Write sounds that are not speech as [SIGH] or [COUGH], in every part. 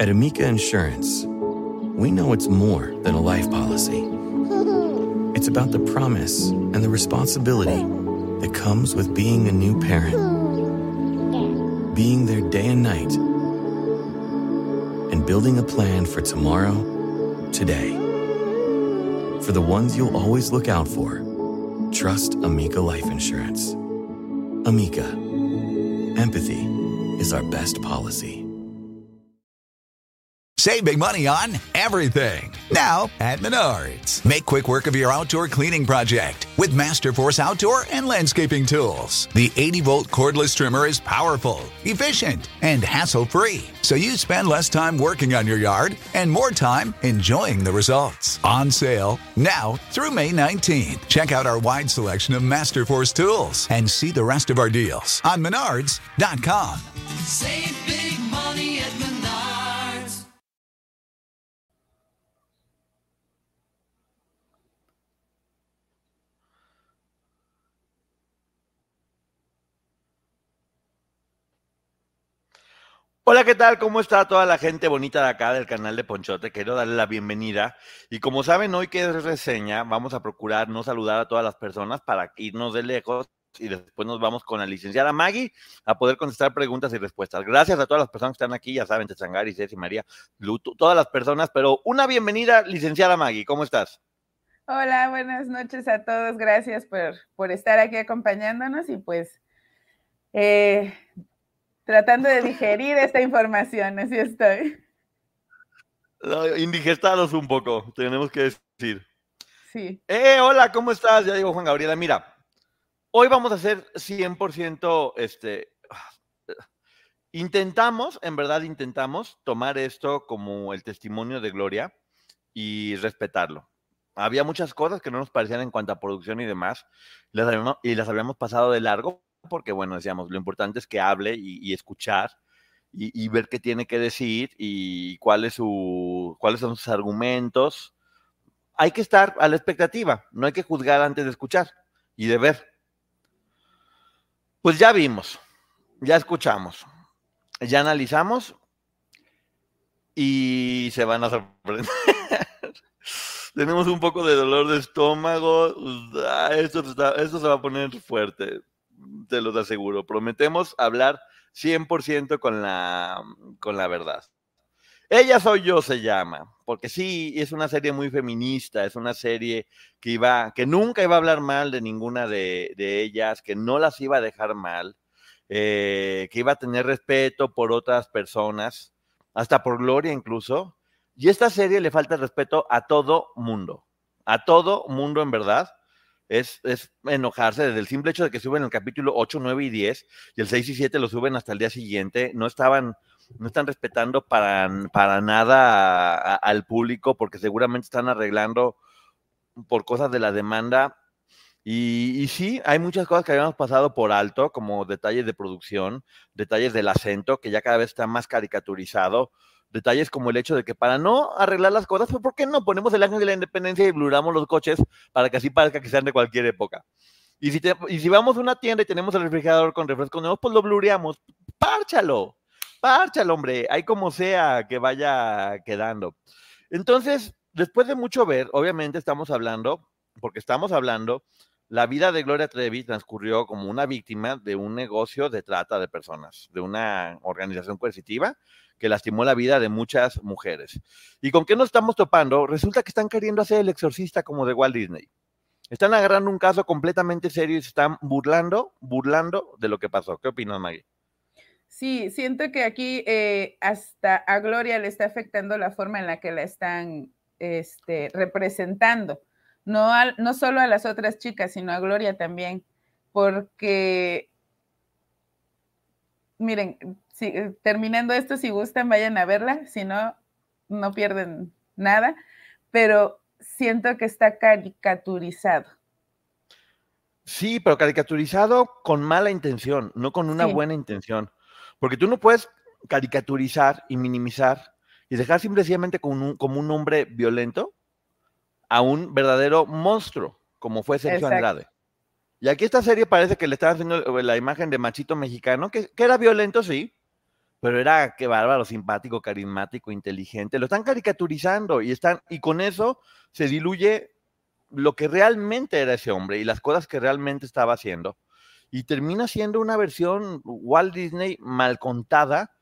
At Amica Insurance, we know it's more than a life policy. It's about the promise and the responsibility that comes with being a new parent, being there day and night, and building a plan for tomorrow, today. For the ones you'll always look out for, trust Amica Life Insurance. Amica, empathy is our best policy. Save big money on everything. Now at Menards. Make quick work of your outdoor cleaning project with Masterforce outdoor and landscaping tools. The 80 volt cordless trimmer is powerful, efficient, and hassle free. So you spend less time working on your yard and more time enjoying the results. On sale now through May 19th. Check out our wide selection of Masterforce tools and see the rest of our deals on menards.com. Save Hola, ¿qué tal? ¿Cómo está toda la gente bonita de acá del canal de Ponchote? Quiero darle la bienvenida. Y como saben, hoy que es reseña, vamos a procurar no saludar a todas las personas para irnos de lejos y después nos vamos con la licenciada Maggie a poder contestar preguntas y respuestas. Gracias a todas las personas que están aquí, ya saben, Techangari, Ceci, María, Lutu, todas las personas, pero una bienvenida, licenciada Maggie, ¿cómo estás? Hola, buenas noches a todos. Gracias por, por estar aquí acompañándonos y pues eh, tratando de digerir esta información, así estoy. Indigestados un poco, tenemos que decir. Sí. Eh, hola, ¿cómo estás? Ya digo Juan Gabriela, mira, hoy vamos a hacer 100%, este, intentamos, en verdad intentamos tomar esto como el testimonio de Gloria y respetarlo. Había muchas cosas que no nos parecían en cuanto a producción y demás, las habíamos- y las habíamos pasado de largo, porque bueno, decíamos, lo importante es que hable y, y escuchar y, y ver qué tiene que decir y cuál es su, cuáles son sus argumentos. Hay que estar a la expectativa, no hay que juzgar antes de escuchar y de ver. Pues ya vimos, ya escuchamos, ya analizamos y se van a sorprender. [LAUGHS] Tenemos un poco de dolor de estómago. Ah, Esto, está- esto se va a poner fuerte, te lo aseguro. Prometemos hablar 100% con la, con la verdad. Ella soy yo se llama, porque sí, es una serie muy feminista, es una serie que iba, que nunca iba a hablar mal de ninguna de, de ellas, que no las iba a dejar mal, eh, que iba a tener respeto por otras personas, hasta por Gloria incluso. Y esta serie le falta respeto a todo mundo, a todo mundo en verdad. Es, es enojarse desde el simple hecho de que suben el capítulo 8, 9 y 10 y el 6 y 7 lo suben hasta el día siguiente. No estaban, no están respetando para, para nada al público porque seguramente están arreglando por cosas de la demanda. Y, y sí, hay muchas cosas que habíamos pasado por alto, como detalles de producción, detalles del acento, que ya cada vez está más caricaturizado, detalles como el hecho de que para no arreglar las cosas, pues ¿por qué no ponemos el ángel de la independencia y bluramos los coches para que así parezca que sean de cualquier época? Y si, te- y si vamos a una tienda y tenemos el refrigerador con refrescos nuevos, pues lo blureamos. Párchalo, párchalo, hombre, ahí como sea que vaya quedando. Entonces, después de mucho ver, obviamente estamos hablando, porque estamos hablando, la vida de Gloria Trevi transcurrió como una víctima de un negocio de trata de personas, de una organización coercitiva que lastimó la vida de muchas mujeres. ¿Y con qué nos estamos topando? Resulta que están queriendo hacer el exorcista como de Walt Disney. Están agarrando un caso completamente serio y se están burlando, burlando de lo que pasó. ¿Qué opinas, Maggie? Sí, siento que aquí eh, hasta a Gloria le está afectando la forma en la que la están este, representando. No, al- no solo a las otras chicas, sino a Gloria también. Porque, miren, si, eh, terminando esto, si gustan, vayan a verla. Si no, no pierden nada. Pero siento que está caricaturizado. Sí, pero caricaturizado con mala intención, no con una Sí. buena intención. Porque tú no puedes caricaturizar y minimizar y dejar simplemente como un, como un hombre violento a un verdadero monstruo, como fue Sergio Exacto. Andrade. Y aquí esta serie parece que le están haciendo la imagen de machito mexicano, que, que era violento, sí, pero era qué bárbaro, simpático, carismático, inteligente. Lo están caricaturizando y están, y con eso se diluye lo que realmente era ese hombre y las cosas que realmente estaba haciendo. Y termina siendo una versión Walt Disney mal contada,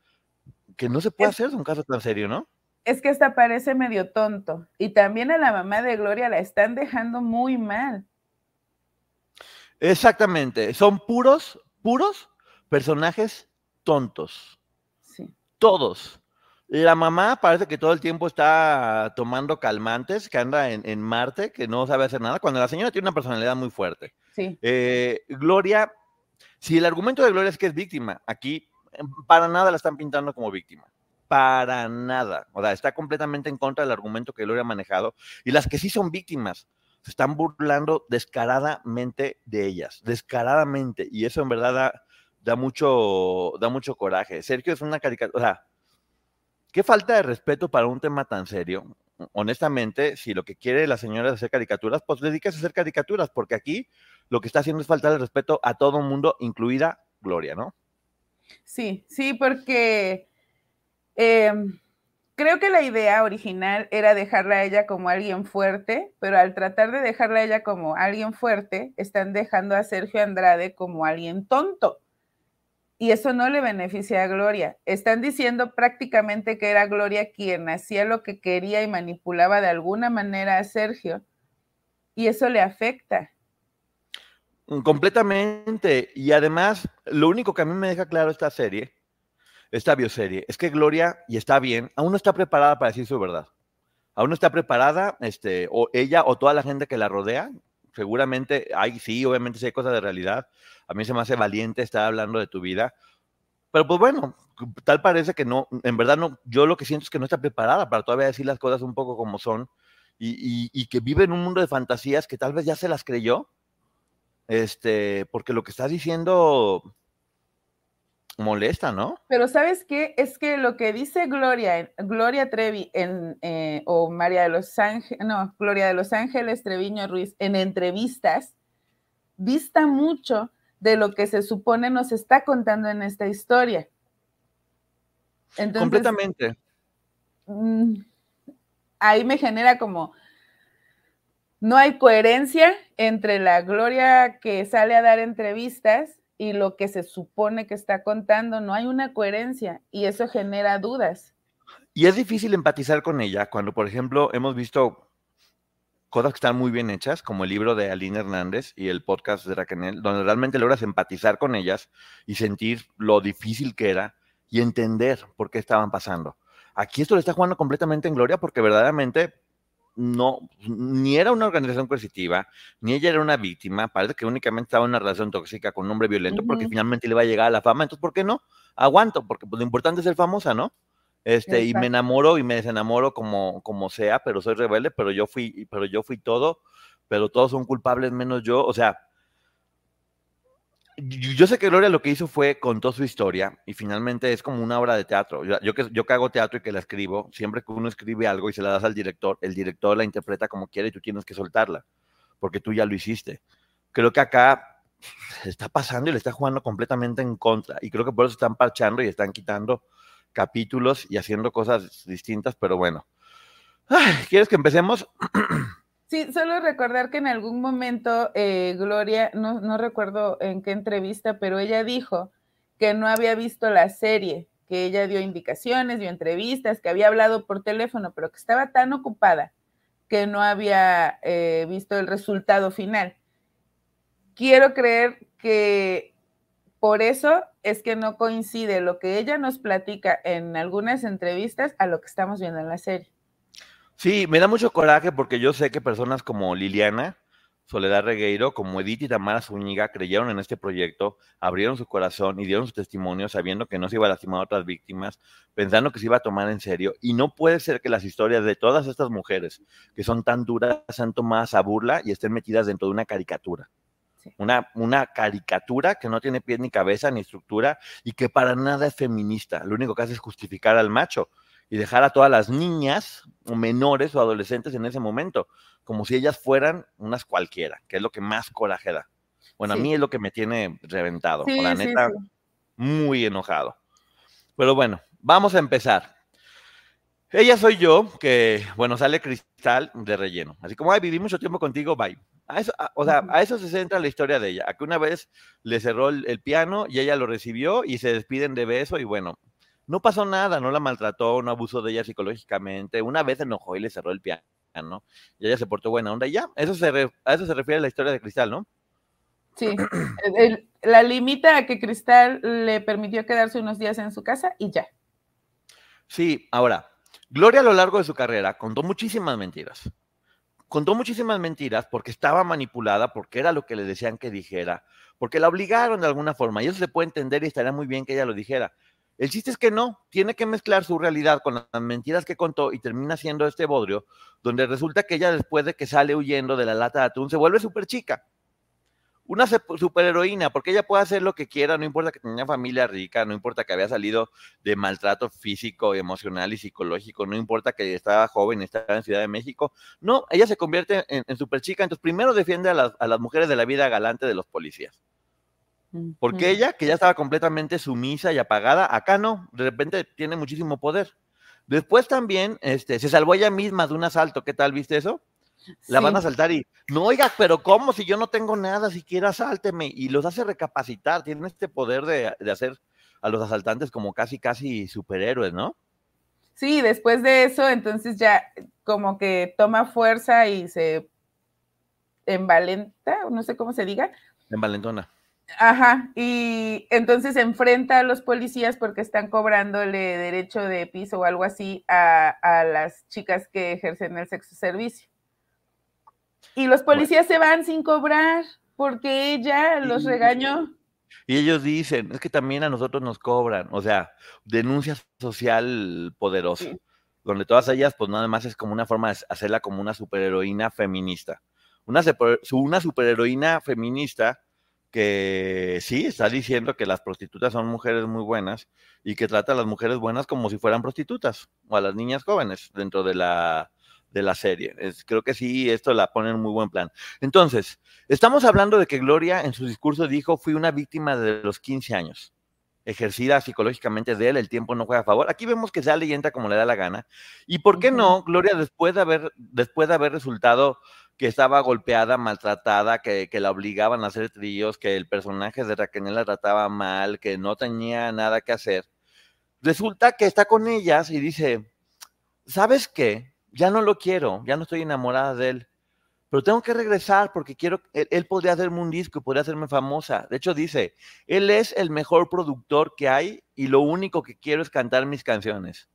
que no se puede Es- hacer de un caso tan serio, ¿no? Es que hasta parece medio tonto. Y también a la mamá de Gloria la están dejando muy mal. Exactamente, son puros, puros personajes tontos. Sí. Todos. La mamá parece que todo el tiempo está tomando calmantes, que anda en, en Marte, que no sabe hacer nada, cuando la señora tiene una personalidad muy fuerte. Sí. Eh, Gloria, si el argumento de Gloria es que es víctima, aquí eh, para nada la están pintando como víctima. Para nada. O sea, está completamente en contra del argumento que Gloria ha manejado. Y las que sí son víctimas se están burlando descaradamente de ellas. Descaradamente. Y eso en verdad da, mucho, da mucho coraje. Sergio es una caricatura. O sea, qué falta de respeto para un tema tan serio. Honestamente, si lo que quiere la señora es hacer caricaturas, pues dedíquese a hacer caricaturas, porque aquí lo que está haciendo es faltar respeto a todo mundo, incluida Gloria, ¿no? Sí, sí, porque eh, creo que la idea original era dejarla a ella como alguien fuerte, pero al tratar de dejarla a ella como alguien fuerte, están dejando a Sergio Andrade como alguien tonto. Y eso no le beneficia a Gloria. Están diciendo prácticamente que era Gloria quien hacía lo que quería y manipulaba de alguna manera a Sergio. Y eso le afecta. Completamente. Y además, lo único que a mí me deja claro esta serie, esta bioserie, es que Gloria, y está bien, aún no está preparada para decir su verdad. Aún no está preparada, este, o ella o toda la gente que la rodea. Seguramente hay, sí, obviamente sí hay cosas de realidad. A mí se me hace valiente estar hablando de tu vida. Pero pues bueno, tal parece que no, en verdad no, yo lo que siento es que no está preparada para todavía decir las cosas un poco como son y, y- que vive en un mundo de fantasías que tal vez ya se las creyó este, porque lo que estás diciendo molesta, ¿no? Pero ¿sabes qué? Es que lo que dice Gloria, Gloria Trevi en, eh, o María de los Ángeles, no, Gloria de los Ángeles Treviño Ruiz en entrevistas, dista mucho de lo que se supone nos está contando en esta historia. Entonces, Completamente. mm, ahí me genera como, no hay coherencia entre la Gloria que sale a dar entrevistas y lo que se supone que está contando, no hay una coherencia y eso genera dudas. Y es difícil empatizar con ella cuando, por ejemplo, hemos visto cosas que están muy bien hechas, como el libro de Aline Hernández y el podcast de Raquel, donde realmente logras empatizar con ellas y sentir lo difícil que era y entender por qué estaban pasando. Aquí esto le está jugando completamente en gloria porque verdaderamente no, ni era una organización coercitiva, ni ella era una víctima, parece que únicamente estaba en una relación tóxica con un hombre violento porque finalmente le va a llegar a la fama, entonces ¿por qué no? Aguanto, porque pues, lo importante es ser famosa, ¿no? Este, y me enamoro y me desenamoro como, como sea, pero soy rebelde, pero yo fui, pero yo fui todo, pero todos son culpables menos yo. O sea, yo, sé que Gloria lo que hizo fue contó su historia y finalmente es como una obra de teatro. Yo, yo que, yo que hago teatro y que la escribo, siempre que uno escribe algo y se la das al director, el director la interpreta como quiere y tú tienes que soltarla, porque tú ya lo hiciste. Creo que acá [LAUGHS] está pasando y le está jugando completamente en contra. Y creo que por eso están parchando y están quitando capítulos y haciendo cosas distintas, pero bueno. Ay, ¿Quieres que empecemos? [CLEARS THROAT] Sí, solo recordar que en algún momento eh, Gloria, no, recuerdo en qué entrevista, pero ella dijo que no había visto la serie, que ella dio indicaciones, dio entrevistas, que había hablado por teléfono, pero que estaba tan ocupada que no había eh, visto el resultado final. Quiero creer que por eso es que no coincide lo que ella nos platica en algunas entrevistas a lo que estamos viendo en la serie. Sí, me da mucho coraje porque yo sé que personas como Liliana, Soledad Regueiro, como Edith y Tamara Zúñiga creyeron en este proyecto, abrieron su corazón y dieron su testimonio sabiendo que no se iba a lastimar a otras víctimas, pensando que se iba a tomar en serio. Y no puede ser que las historias de todas estas mujeres que son tan duras sean tomadas a burla y estén metidas dentro de una caricatura. Sí. Una, una caricatura que no tiene pie ni cabeza ni estructura y que para nada es feminista. Lo único que hace es justificar al macho y dejar a todas las niñas o menores o adolescentes en ese momento, como si ellas fueran unas cualquiera, que es lo que más coraje da. Bueno, Sí. a mí es lo que me tiene reventado, Sí, la neta, sí. muy enojado. Pero bueno, vamos a empezar. Ella soy yo, que, bueno, sale cristal de relleno. Así como, ay, viví mucho tiempo contigo, bye. A eso, a- o sea, a eso se centra la historia de ella. A que una vez le cerró el, el piano y ella lo recibió y se despiden de beso y bueno, no pasó nada, no la maltrató, no abusó de ella psicológicamente. Una vez se enojó y le cerró el piano y ella se portó buena onda y ya. Eso se re- a eso se refiere la historia de Cristal, ¿no? Sí, el- el- la limita a que Cristal le permitió quedarse unos días en su casa y ya. Sí, ahora, Gloria a lo largo de su carrera contó muchísimas mentiras. Contó muchísimas mentiras porque estaba manipulada, porque era lo que le decían que dijera, porque la obligaron de alguna forma. Y eso se puede entender y estaría muy bien que ella lo dijera. El chiste es que no, tiene que mezclar su realidad con las mentiras que contó y termina siendo este bodrio, donde resulta que ella después de que sale huyendo de la lata de atún se vuelve súper chica. Una superheroína, porque ella puede hacer lo que quiera, no importa que tenía familia rica, no importa que había salido de maltrato físico, emocional y psicológico, no importa que estaba joven, estaba en Ciudad de México, no, ella se convierte en, en super chica, entonces primero defiende a las mujeres de la vida galante de los policías. Porque Ujú. ella, que ya estaba completamente sumisa y apagada, acá no, de repente tiene muchísimo poder. Después también este, se salvó ella misma de un asalto, ¿qué tal? ¿Viste eso? La van a Sí. asaltar y, no, oiga, pero ¿cómo? Si yo no tengo nada, siquiera asálteme. Y los hace recapacitar, tienen este poder de, de hacer a los asaltantes como casi, casi superhéroes, ¿no? Sí, después de eso, entonces ya como que toma fuerza y se envalenta, no sé cómo se diga. En Valentona. Ajá, y entonces se enfrenta a los policías porque están cobrándole derecho de piso o algo así a, a las chicas que ejercen el sexo servicio. Y los policías se van sin cobrar porque ella los Y- regañó. Y ellos dicen, es que también a nosotros nos cobran, o sea, denuncia social poderosa, Sí. donde todas ellas, pues nada más es como una forma de hacerla como una superheroína feminista. Una, super- su- una superheroína feminista que sí está diciendo que las prostitutas son mujeres muy buenas y que trata a las mujeres buenas como si fueran prostitutas o a las niñas jóvenes dentro de la, de la serie. Es- creo que sí, esto la pone en muy buen plan. Entonces, Estamos hablando de que Gloria en su discurso dijo, fui una víctima de los 15 años, ejercida psicológicamente de él, el tiempo no juega a favor. Aquí vemos que sale y entra como le da la gana. ¿Y por qué no, Gloria, después de haber, después de haber resultado que estaba golpeada, maltratada, que, que la obligaban a hacer tríos, que el personaje de Raquel la trataba mal, que no tenía nada que hacer, resulta que está con ellas y dice, ¿sabes qué? Ya no lo quiero, ya no estoy enamorada de él pero tengo que regresar porque quiero, él, él podría hacerme un disco y podría hacerme famosa. De hecho, dice, él es el mejor productor que hay y lo único que quiero es cantar mis canciones.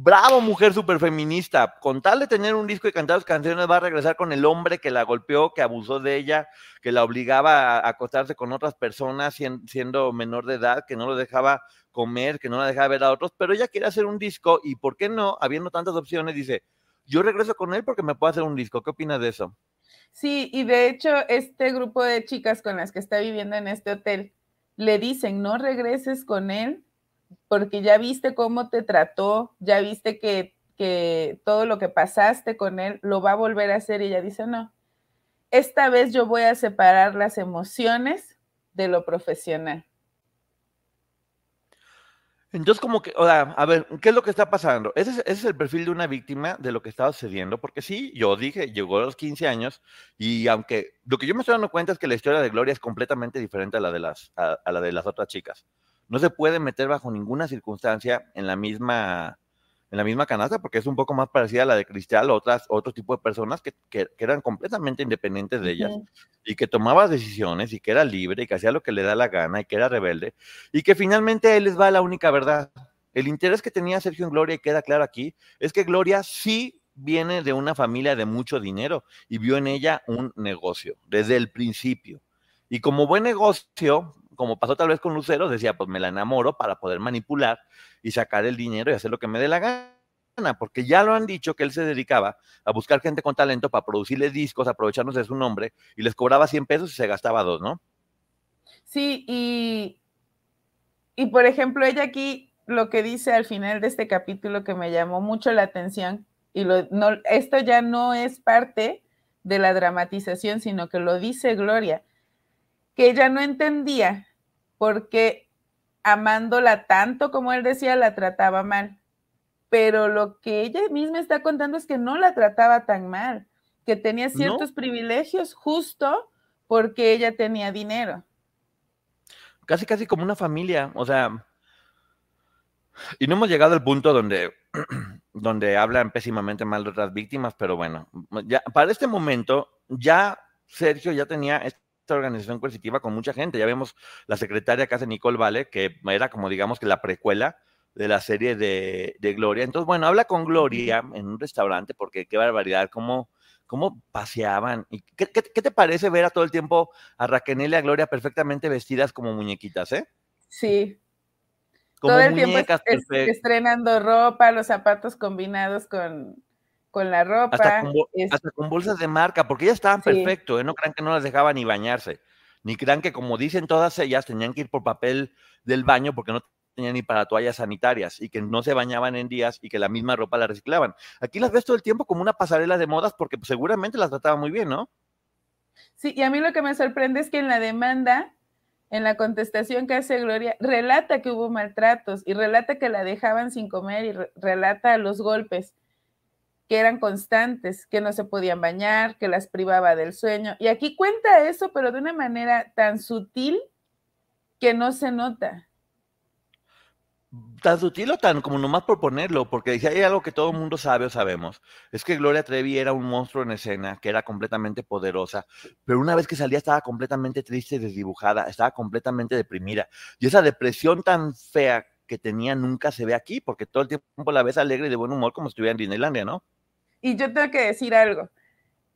Bravo, mujer super feminista. Con tal de tener un disco y cantar sus canciones, va a regresar con el hombre que la golpeó, que abusó de ella, que la obligaba a acostarse con otras personas sien- siendo menor de edad, que no lo dejaba comer, que no la dejaba ver a otros, pero ella quiere hacer un disco y ¿por qué no? Habiendo tantas opciones, dice, yo regreso con él porque me puedo hacer un disco. ¿Qué opinas de eso? Sí, y de hecho, este grupo de chicas con las que está viviendo en este hotel le dicen, no regreses con él porque ya viste cómo te trató, ya viste que, que todo lo que pasaste con él lo va a volver a hacer. Y ella dice, no, esta vez yo voy a separar las emociones de lo profesional. Entonces, como que, o sea, a ver, ¿qué es lo que está pasando? Ese es, el perfil de una víctima de lo que estaba sucediendo, porque sí, yo dije, llegó a los 15 años y aunque lo que yo me estoy dando cuenta es que la historia de Gloria es completamente diferente a la de las, a la de las otras chicas. No se puede meter bajo ninguna circunstancia en la misma, en la misma canasta porque es un poco más parecida a la de Cristal, otras, otro tipo de personas que, que, que eran completamente independientes de ellas y que tomaba decisiones y que era libre y que hacía lo que le da la gana y que era rebelde y que finalmente a él les va la única verdad. El interés que tenía Sergio en Gloria, y queda claro aquí, es que Gloria sí viene de una familia de mucho dinero y vio en ella un negocio desde el principio. Y como buen negocio, como pasó tal vez con Lucero, decía, pues me la enamoro para poder manipular y sacar el dinero y hacer lo que me dé la gana, porque ya lo han dicho que él se dedicaba a buscar gente con talento para producirle discos, aprovechándose de su nombre, y les cobraba 100 pesos y se gastaba dos, ¿no? Sí, y, y por ejemplo, ella aquí lo que dice al final de este capítulo que me llamó mucho la atención, y esto ya no es parte de la dramatización, sino que lo dice Gloria, que ella no entendía por qué amándola tanto como él decía, la trataba mal. Pero lo que ella misma está contando es que no la trataba tan mal, que tenía ciertos privilegios justo porque ella tenía dinero. Casi, casi como una familia, o sea, y no hemos llegado al punto donde, [CLEARS THROAT] donde hablan pésimamente mal de otras víctimas, pero bueno, ya, para este momento ya Sergio ya tenía esta organización coercitiva con mucha gente. Ya vemos la secretaria que hace Nicole Vale, que era como digamos que la precuela de la serie de, Gloria. Entonces, bueno, habla con Gloria en un restaurante, porque qué barbaridad, cómo, cómo paseaban. ¿Y qué, te parece ver a todo el tiempo a Raquel y a Gloria perfectamente vestidas como muñequitas, eh? Sí, todo el tiempo estrenando ropa, los zapatos combinados con, con la ropa. Hasta con, bolsas de marca, porque ellas estaban perfecto, ¿eh? no crean que no las dejaban ni bañarse, ni crean que como dicen todas ellas, tenían que ir por papel del baño porque no tenían ni para toallas sanitarias y que no se bañaban en días y que la misma ropa la reciclaban. Aquí las ves todo el tiempo como una pasarela de modas porque pues, seguramente las trataban muy bien, ¿no? Sí, y a mí lo que me sorprende es que en la demanda en la contestación que hace Gloria, relata que hubo maltratos y relata que la dejaban sin comer y relata los golpes que eran constantes, que no se podían bañar, que las privaba del sueño. Y aquí cuenta eso, pero de una manera tan sutil que no se nota tan sutil o tan como nomás por ponerlo, porque si hay algo que todo el mundo sabe o sabemos, es que Gloria Trevi era un monstruo en escena, que era completamente poderosa, pero una vez que salía estaba completamente triste desdibujada, estaba completamente deprimida. Y esa depresión tan fea que tenía nunca se ve aquí, porque todo el tiempo la ves alegre y de buen humor como si estuviera en Disneylandia, ¿no? Y yo tengo que decir algo,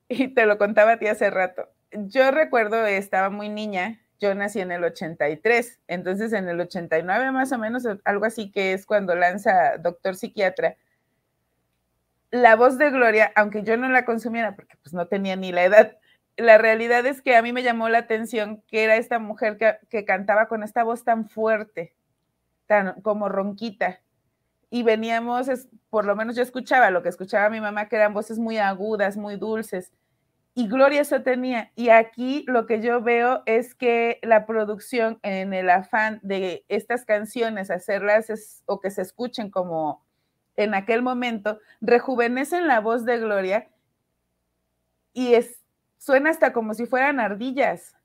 y te lo contaba a ti hace rato. Yo recuerdo, estaba muy niña, yo nací en el 83, entonces en el 89 más o menos, algo así que es cuando lanza Doctor Psiquiatra, la voz de Gloria, aunque yo no la consumiera porque pues no tenía ni la edad, la realidad es que a mí me llamó la atención que era esta mujer que, cantaba con esta voz tan fuerte, tan como ronquita. Y veníamos, por lo menos yo escuchaba lo que escuchaba mi mamá, que eran voces muy agudas, muy dulces y Gloria eso tenía. Y aquí lo que yo veo es que la producción en el afán de estas canciones, hacerlas o que se escuchen como en aquel momento, rejuvenecen la voz de Gloria y es, suena hasta como si fueran ardillas.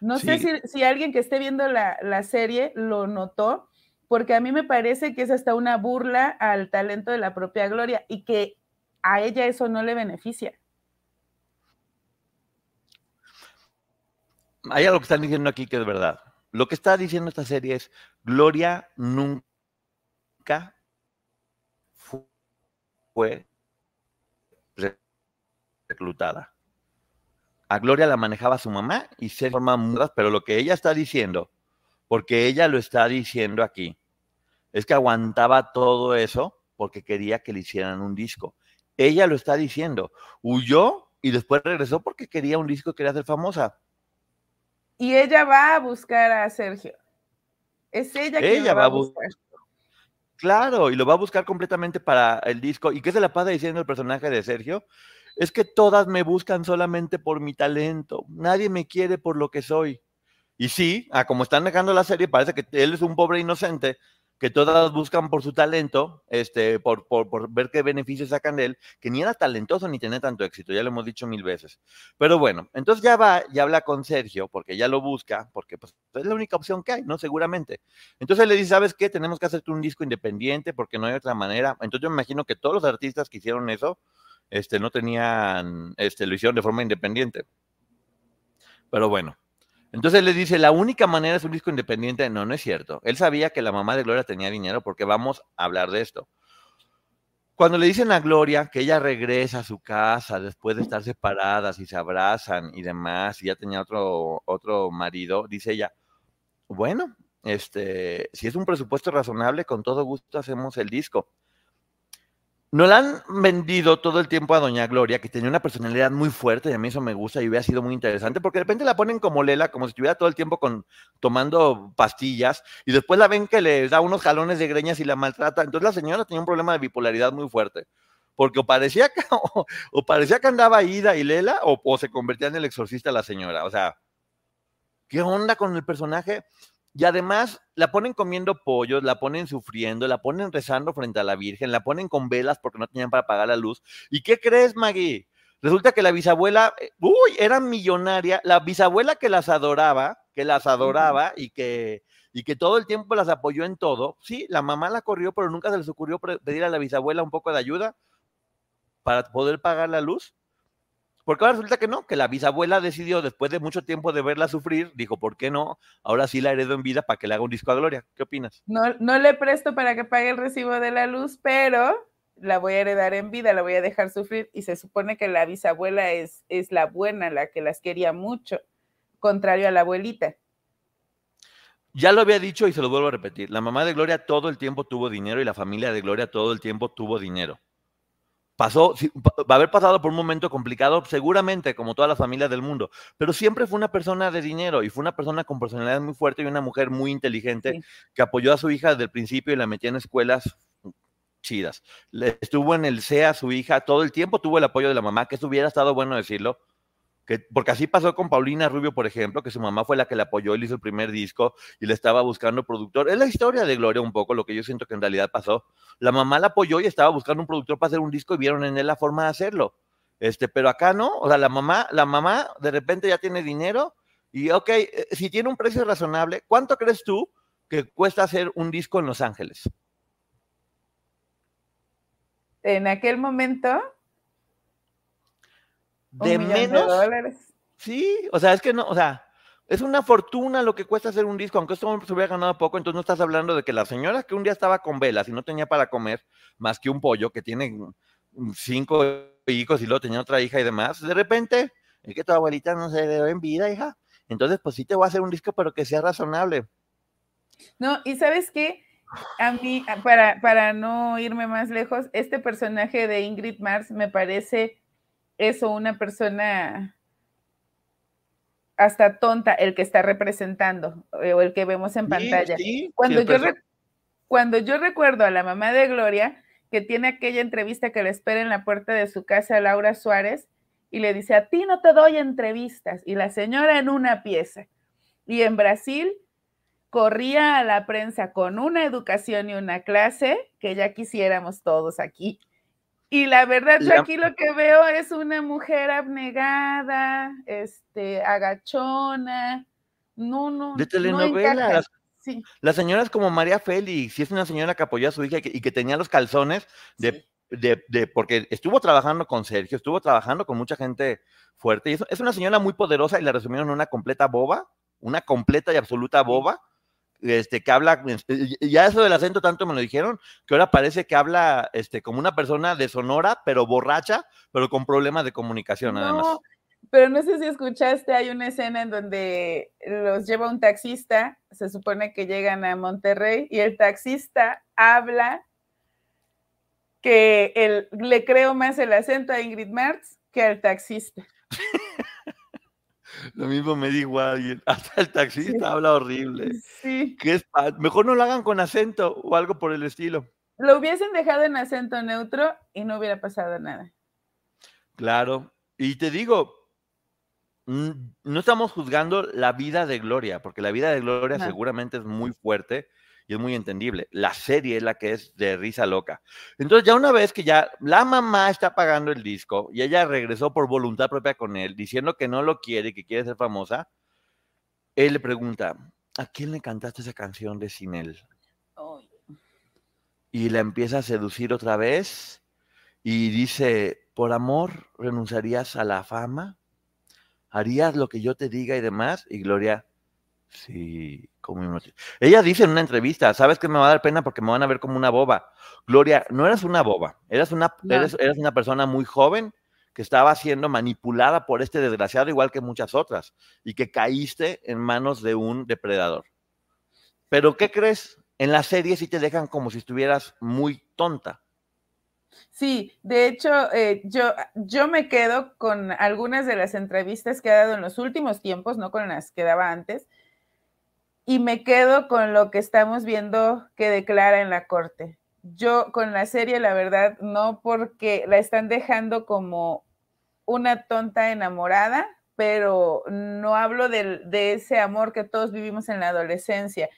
No sé si, alguien que esté viendo la, la serie lo notó, porque a mí me parece que es hasta una burla al talento de la propia Gloria y que a ella eso no le beneficia. hay algo que están diciendo aquí que es verdad. Lo que está diciendo esta serie es, Gloria nunca fue reclutada. A Gloria la manejaba su mamá y se forman mudas, pero lo que ella está diciendo, porque ella lo está diciendo aquí, es que aguantaba todo eso porque quería que le hicieran un disco. Ella lo está diciendo. Huyó y después regresó porque quería un disco, quería ser famosa. Y ella va a buscar a Sergio. Es ella quien ella va, a buscar. Claro, y lo va a buscar completamente para el disco. ¿Y qué se la pasa diciendo el personaje de Sergio? Es que todas me buscan solamente por mi talento. Nadie me quiere por lo que soy. Y sí, a como están dejando la serie, parece que él es un pobre inocente que todas buscan por su talento, este, por, por, ver qué beneficios sacan de él, que ni era talentoso ni tenía tanto éxito, ya lo hemos dicho mil veces. Pero bueno, entonces ya va y habla con Sergio, porque ya lo busca, porque pues, es la única opción que hay, ¿no? Seguramente. Entonces le dice, ¿sabes qué? Tenemos que hacerte un disco independiente porque no hay otra manera. Entonces yo me imagino que todos los artistas que hicieron eso, este, no tenían, este, lo hicieron de forma independiente. Pero bueno, entonces le dice, la única manera es un disco independiente. No, no es cierto. Él sabía que la mamá de Gloria tenía dinero porque vamos a hablar de esto. Cuando le dicen a Gloria que ella regresa a su casa después de estar separadas y se abrazan y demás, y ya tenía otro, otro marido, dice ella, bueno, este, si es un presupuesto razonable, con todo gusto hacemos el disco. No la han vendido todo el tiempo a Doña Gloria, que tenía una personalidad muy fuerte y a mí eso me gusta y hubiera sido muy interesante, porque de repente la ponen como Lela, como si estuviera todo el tiempo con, tomando pastillas y después la ven que le da unos jalones de greñas y la maltrata. Entonces la señora tenía un problema de bipolaridad muy fuerte, porque o parecía que, [LAUGHS] o, parecía que andaba ida y Lela o, se convertía en el exorcista la señora. O sea, ¿qué onda con el personaje? Y además la ponen comiendo pollos, la ponen sufriendo, la ponen rezando frente a la Virgen, la ponen con velas porque no tenían para pagar la luz. ¿Y qué crees, Maggie? Resulta que la bisabuela, eh, uy, era millonaria, la bisabuela que las adoraba, que las adoraba y que, y que todo el tiempo las apoyó en todo. Sí, la mamá la corrió, pero nunca se les ocurrió pedir a la bisabuela un poco de ayuda para poder pagar la luz. Porque ahora resulta que no, que la bisabuela decidió, después de mucho tiempo de verla sufrir, dijo, ¿por qué no? Ahora sí la heredo en vida para que le haga un disco a Gloria. ¿Qué opinas? No, no le presto para que pague el recibo de la luz, pero la voy a heredar en vida, la voy a dejar sufrir. Y se supone que la bisabuela es, es la buena, la que las quería mucho, contrario a la abuelita. Ya lo había dicho y se lo vuelvo a repetir. La mamá de Gloria todo el tiempo tuvo dinero y la familia de Gloria todo el tiempo tuvo dinero. Pasó, va a haber pasado por un momento complicado, seguramente, como todas las familias del mundo, pero siempre fue una persona de dinero y fue una persona con personalidad muy fuerte y una mujer muy inteligente Sí. que apoyó a su hija desde el principio y la metía en escuelas chidas. Le estuvo en el CEA su hija, todo el tiempo tuvo el apoyo de la mamá, que eso hubiera estado bueno decirlo, que, porque así pasó con Paulina Rubio, por ejemplo, que su mamá fue la que le apoyó, él hizo el primer disco y le estaba buscando productor. Es la historia de Gloria un poco, lo que yo siento que en realidad pasó. La mamá la apoyó y estaba buscando un productor para hacer un disco y vieron en él la forma de hacerlo. Este, pero acá no, o sea, la mamá, la mamá de repente ya tiene dinero y ok, eh, si tiene un precio razonable, ¿cuánto crees tú que cuesta hacer un disco en Los Ángeles? En aquel momento, De menos, de dólares. Sí, o sea, es que no, o sea, es una fortuna lo que cuesta hacer un disco, aunque esto se hubiera ganado poco, entonces no estás hablando de que la señora que un día estaba con velas y no tenía para comer más que un pollo, que tiene cinco hijos y luego tenía otra hija y demás, de repente, es que tu abuelita no se ve en vida, hija. Entonces, pues sí te voy a hacer un disco, pero que sea razonable. No, y sabes qué, a mí, para, para no irme más lejos, este personaje de Ingrid Mars me parece eso, una persona hasta tonta, el que está representando eh, o el que vemos en pantalla. sí, Cuando, yo cuando yo recuerdo a la mamá de Gloria, que tiene aquella entrevista que le espera en la puerta de su casa a Laura Suárez, y le dice, a ti no te doy entrevistas, y la señora en una pieza. Y en Brasil corría a la prensa con una educación y una clase que ya quisiéramos todos aquí. Y la verdad, yo aquí lo que veo es una mujer abnegada, este, agachona, no, no, de no telenovela. encaja. las- Sí, La señora es como María Félix, y es una señora que apoyó a su hija y que, y que tenía los calzones de, sí. de, de- porque estuvo trabajando con Sergio, estuvo trabajando con mucha gente fuerte. Y es, es una señora muy poderosa y la resumieron en una completa boba, una completa y absoluta boba, este, que habla, [LAUGHS] ya eso del acento tanto me lo dijeron, que ahora parece que habla este, como una persona de Sonora, pero borracha, pero con problemas de comunicación además. Pero no sé si escuchaste, hay una escena en donde los lleva un taxista, se supone que llegan a Monterrey y el taxista habla que el, le creo más el acento a Ingrid Mertz que al taxista. [LAUGHS] Lo mismo me dijo alguien, [LAUGHS] hasta el taxista Sí. habla horrible. Sí, Qué espa- Mejor no lo hagan con acento o algo por el estilo. lo hubiesen dejado en acento neutro y no hubiera pasado nada. Claro. Y te digo, no estamos juzgando la vida de Gloria, porque la vida de Gloria No. seguramente es muy fuerte y es muy entendible. La serie es la que es de risa loca. Entonces, ya una vez que ya la mamá está pagando el disco y ella regresó por voluntad propia con él, diciendo que no lo quiere, que quiere ser famosa, él le pregunta, ¿a quién le cantaste esa canción de Sin él? Ay, y la empieza a seducir otra vez y dice, por amor renunciarías a la fama, harías lo que yo te diga y demás, y Gloria, sí, como Ella dice en una entrevista, sabes que me va a dar pena porque me van a ver como una boba. Gloria, no eras una boba, eras una, No. eres, eres una persona muy joven que estaba siendo manipulada por este desgraciado igual que muchas otras y que caíste en manos de un depredador. Pero ¿qué crees? En la serie sí te dejan como si estuvieras muy tonta. Sí, de hecho, eh, yo, yo me quedo con algunas de las entrevistas que ha dado en los últimos tiempos, no con las que daba antes, y me quedo con lo que estamos viendo que declara en la corte. Yo con la serie, la verdad, no porque la están dejando como una tonta enamorada, pero no hablo del- de, ese amor que todos vivimos en la adolescencia,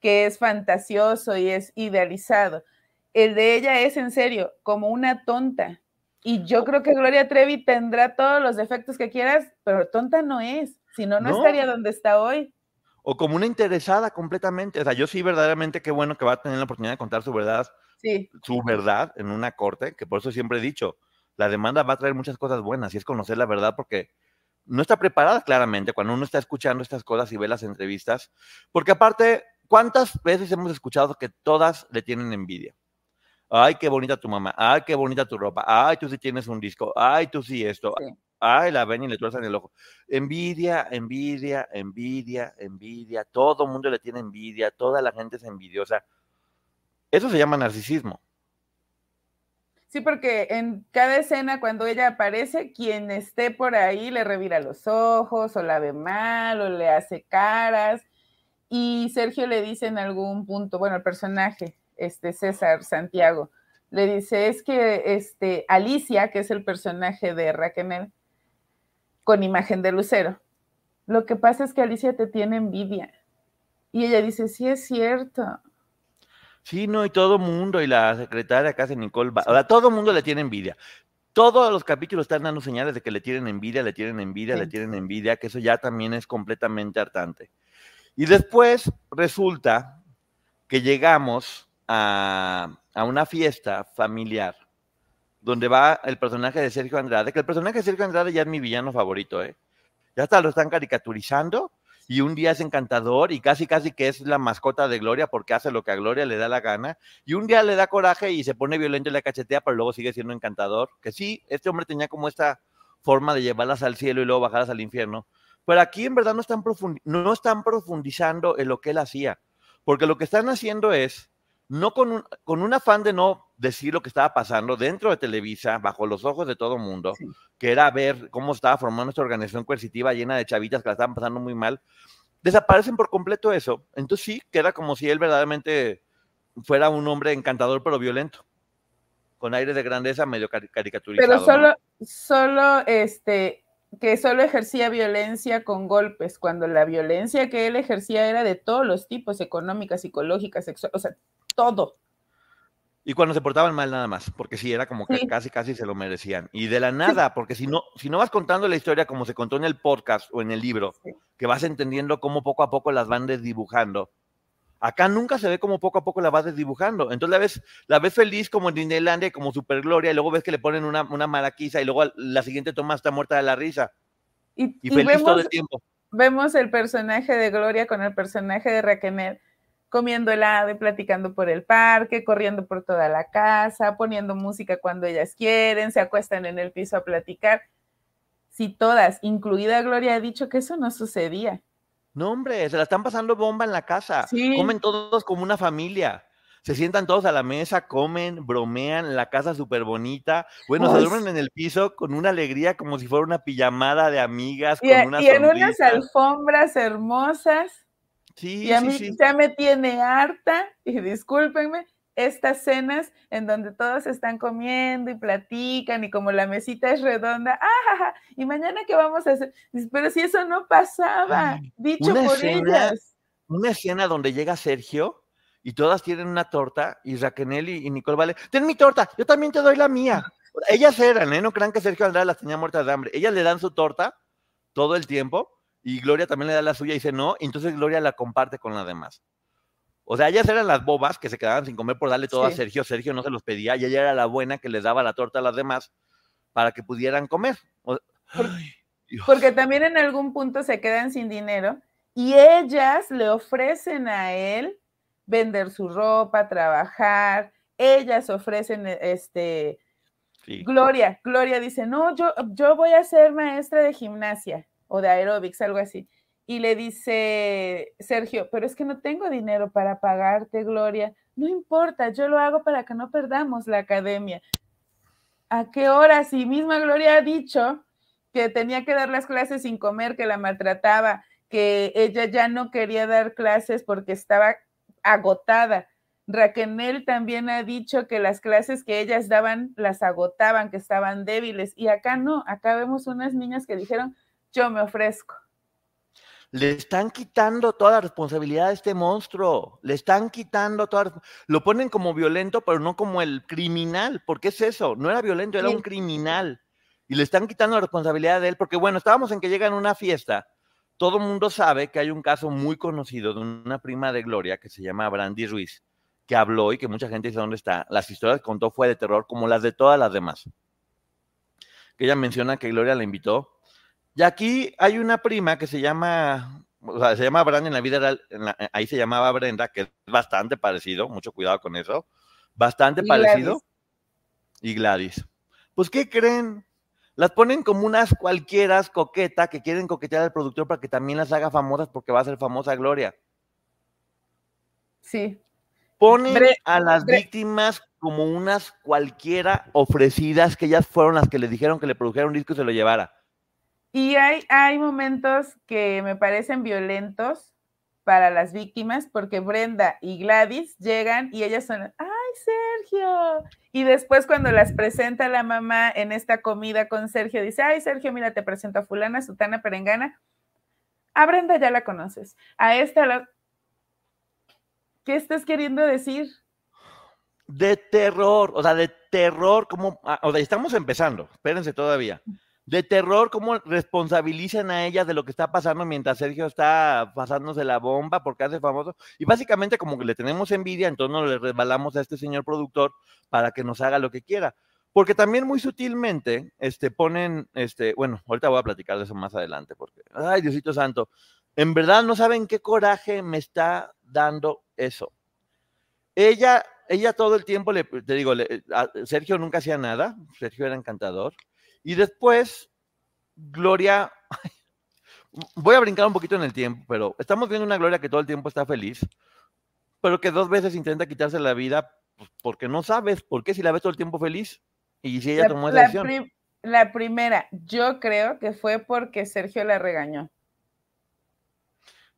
que es fantasioso y es idealizado. El de ella es en serio, como una tonta. Y yo creo que Gloria Trevi tendrá todos los defectos que quieras, pero tonta no es, si no No. estaría donde está hoy. O como una interesada completamente. O sea, yo sí verdaderamente qué bueno que va a tener la oportunidad de contar su verdad, Sí, su verdad en una corte, que por eso siempre he dicho, la demanda va a traer muchas cosas buenas y es conocer la verdad porque no está preparada claramente cuando uno está escuchando estas cosas y ve las entrevistas. Porque aparte, ¿cuántas veces hemos escuchado que todas le tienen envidia? Ay, qué bonita tu mamá. Ay, qué bonita tu ropa. Ay, tú sí tienes un disco. Ay, tú sí esto. Sí. Ay, la ven y le tuerzan el ojo. Envidia, envidia, envidia, envidia. Todo mundo le tiene envidia. Toda la gente es envidiosa. Eso se llama narcisismo. Sí, porque en cada escena cuando ella aparece, quien esté por ahí le revira los ojos o la ve mal o le hace caras. Y Sergio le dice en algún punto, bueno, el personaje, este César Santiago, le dice, es que este, Alicia, que es el personaje de Raquel, con imagen de Lucero, lo que pasa es que Alicia te tiene envidia. Y ella dice, sí es cierto. Sí, no, y todo mundo, y la secretaria que hace Nicole, Ba- o sea, todo mundo le tiene envidia. Todos los capítulos están dando señales de que le tienen envidia, le tienen envidia, le tienen envidia, que eso ya también es completamente hartante. Y después resulta que llegamos a, a una fiesta familiar donde va el personaje de Sergio Andrade, que el personaje de Sergio Andrade ya es mi villano favorito, ¿eh? Ya hasta lo están caricaturizando y un día es encantador y casi casi que es la mascota de Gloria porque hace lo que a Gloria le da la gana y un día le da coraje y se pone violento y la cachetea, pero luego sigue siendo encantador, que sí, este hombre tenía como esta forma de llevarlas al cielo y luego bajarlas al infierno, pero aquí en verdad no están, profundi- no están profundizando en lo que él hacía, porque lo que están haciendo es, no con un, con un afán de no decir lo que estaba pasando dentro de Televisa, bajo los ojos de todo mundo, Sí. que era ver cómo estaba formando esta organización coercitiva llena de chavitas que la estaban pasando muy mal, desaparecen por completo eso. Entonces sí, queda como si él verdaderamente fuera un hombre encantador pero violento, con aire de grandeza medio cari- caricaturizado. Pero ¿no? solo, solo, este, que solo ejercía violencia con golpes, cuando la violencia que él ejercía era de todos los tipos, económica, psicológica, sexual, o sea, todo. Y cuando se portaban mal nada más, porque sí, era como que Sí. casi, casi se lo merecían. Y de la nada, porque si no, si no vas contando la historia como se contó en el podcast o en el libro, Sí. que vas entendiendo cómo poco a poco las van desdibujando, acá nunca se ve cómo poco a poco la vas desdibujando. Entonces la ves, la ves feliz como en Disneylandia, como super gloria, y luego ves que le ponen una, una maraquiza, y luego la siguiente toma está muerta de la risa. Y, Y, y feliz todo vemos, el tiempo. vemos el personaje de Gloria con el personaje de Raquel comiendo helado y platicando por el parque, corriendo por toda la casa, poniendo música cuando ellas quieren, se acuestan en el piso a platicar. Si todas, incluida Gloria, ha dicho que eso no sucedía. No, hombre, se la están pasando bomba en la casa. Sí. Comen todos como una familia. Se sientan todos a la mesa, comen, bromean, la casa súper bonita. Bueno, se duermen en el piso con una alegría como si fuera una pijamada de amigas, Y, con una y en unas alfombras hermosas. Sí, Y a sí, mí sí. ya me tiene harta, y discúlpenme, estas cenas en donde todos están comiendo y platican y como la mesita es redonda, ¡ah! Y mañana qué vamos a hacer, pero si eso no pasaba, Ay, dicho por escena- ellas. Una escena donde llega Sergio y todas tienen una torta y Raquel y, y Nicole Vale, ten mi torta, yo también te doy la mía. Ellas eran, ¿eh? No crean que Sergio Andrade las tenía muertas de hambre. Ellas le dan su torta todo el tiempo y Gloria también le da la suya y dice no, y entonces Gloria la comparte con las demás. O sea, ellas eran las bobas que se quedaban sin comer por darle todo a. Sergio. Sergio no se los pedía y ella era la buena que les daba la torta a las demás para que pudieran comer. O- Ay, Dios. Porque también en algún punto se quedan sin dinero y ellas le ofrecen a él vender su ropa, trabajar, ellas ofrecen este Sí. Gloria, Gloria dice, no, yo, yo voy a ser maestra de gimnasia o de aeróbics, algo así. Y le dice Sergio, pero es que no tengo dinero para pagarte, Gloria. No importa, yo lo hago para que no perdamos la academia. ¿A qué hora? Si misma Gloria ha dicho que tenía que dar las clases sin comer, que la maltrataba, que ella ya no quería dar clases porque estaba agotada. Raquel también ha dicho que las clases que ellas daban las agotaban, que estaban débiles. Y acá no, acá vemos unas niñas que dijeron, yo me ofrezco. Le están quitando toda la responsabilidad a este monstruo. Le están quitando toda. la- Lo ponen como violento, pero no como el criminal. ¿Por qué es eso? No era violento, era Sí. un criminal. Y le están quitando la responsabilidad de él, porque bueno, estábamos en que llega en una fiesta. Todo el mundo sabe que hay un caso muy conocido de una prima de Gloria que se llama Brandy Ruiz, que habló y que mucha gente dice dónde está. Las historias que contó fue de terror, como las de todas las demás. Que ella menciona que Gloria la invitó y aquí hay una prima que se llama, o sea, se llama Brenda en la vida real, en la- ahí se llamaba Brenda, que es bastante parecido, mucho cuidado con eso, bastante Y parecido. Gladys. Y Gladys. Pues, ¿qué creen? Las ponen como unas cualquieras coqueta que quieren coquetear al productor para que también las haga famosas porque va a ser famosa Gloria. Sí. Ponen Bre- a las Bre- víctimas como unas cualquiera ofrecidas que ellas fueron las que le dijeron que le produjera un disco y se lo llevara. Y hay, hay momentos que me parecen violentos para las víctimas, porque Brenda y Gladys llegan y ellas son, ¡ay, Sergio! Y después cuando las presenta la mamá en esta comida con Sergio, dice, ¡ay, Sergio, mira, te presento a fulana, sutana, perengana! A Brenda ya la conoces, a esta la... ¿Qué estás queriendo decir? De terror, o sea, de terror, como, ah, o sea, estamos empezando, espérense todavía. De terror, cómo responsabilizan a ella de lo que está pasando mientras Sergio está pasándose la bomba porque hace famoso. Y básicamente como que le tenemos envidia, entonces nos le resbalamos a este señor productor para que nos haga lo que quiera. Porque también muy sutilmente, este, ponen, este, bueno, ahorita voy a platicar de eso más adelante, porque, ay, Diosito Santo, en verdad no saben qué coraje me está dando eso. Ella, ella todo el tiempo, le, te digo, le- Sergio nunca hacía nada, Sergio era encantador. Y después, Gloria, [LAUGHS] voy a brincar un poquito en el tiempo, pero estamos viendo una Gloria que todo el tiempo está feliz, pero que dos veces intenta quitarse la vida pues, porque no sabes por qué si la ves todo el tiempo feliz y si ella La, tomó esa la decisión. prim- la primera, yo creo que fue porque Sergio la regañó.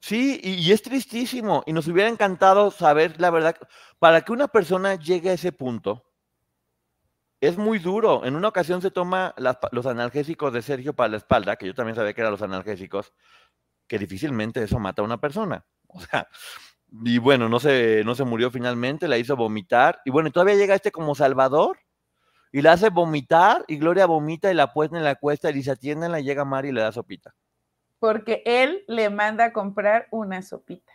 Sí, y, y es tristísimo. Y nos hubiera encantado saber la verdad. Para que una persona llegue a ese punto, es muy duro. En una ocasión se toma los analgésicos de Sergio para la espalda, que yo también sabía que eran los analgésicos, que difícilmente eso mata a una persona. [LAUGHS] O sea, y bueno, no se, no se murió finalmente, la hizo vomitar. Y bueno, todavía llega este como Salvador y la hace vomitar, y Gloria vomita y la puesta en la cuesta y dice, atiéndenla, y llega Mari y le da sopita. Porque él le manda a comprar una sopita.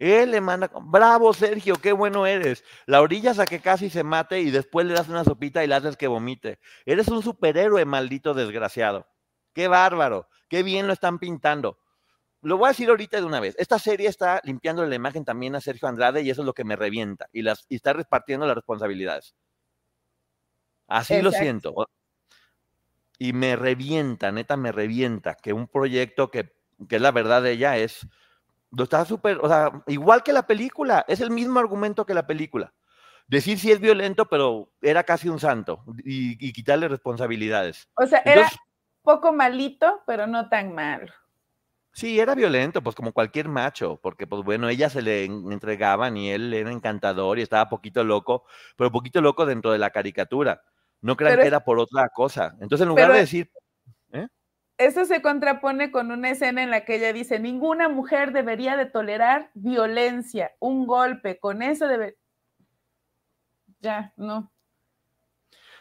Él le manda, bravo Sergio, qué bueno eres. La orillas a que casi se mate y después le das una sopita y le haces que vomite. Eres un superhéroe, maldito desgraciado. Qué bárbaro, qué bien lo están pintando. Lo voy a decir ahorita de una vez. Esta serie está limpiando la imagen también a Sergio Andrade y eso es lo que me revienta. Y, las, y está repartiendo las responsabilidades. Así lo siento. Y me revienta, neta, me revienta que un proyecto que, que es la verdad de ella es lo está súper, o sea, igual que la película, es el mismo argumento que la película. Decir si es violento, pero era casi un santo y, y quitarle responsabilidades. O sea, era poco malito, pero no tan malo. sí, era violento, pues como cualquier macho, porque pues bueno, ella se le en- entregaban y él era encantador y estaba poquito loco, pero poquito loco dentro de la caricatura. No crean Pero que era por otra cosa. Entonces, en lugar pero de decir, Eso se contrapone con una escena en la que ella dice, ninguna mujer debería de tolerar violencia, un golpe, con eso debe... Ya, no.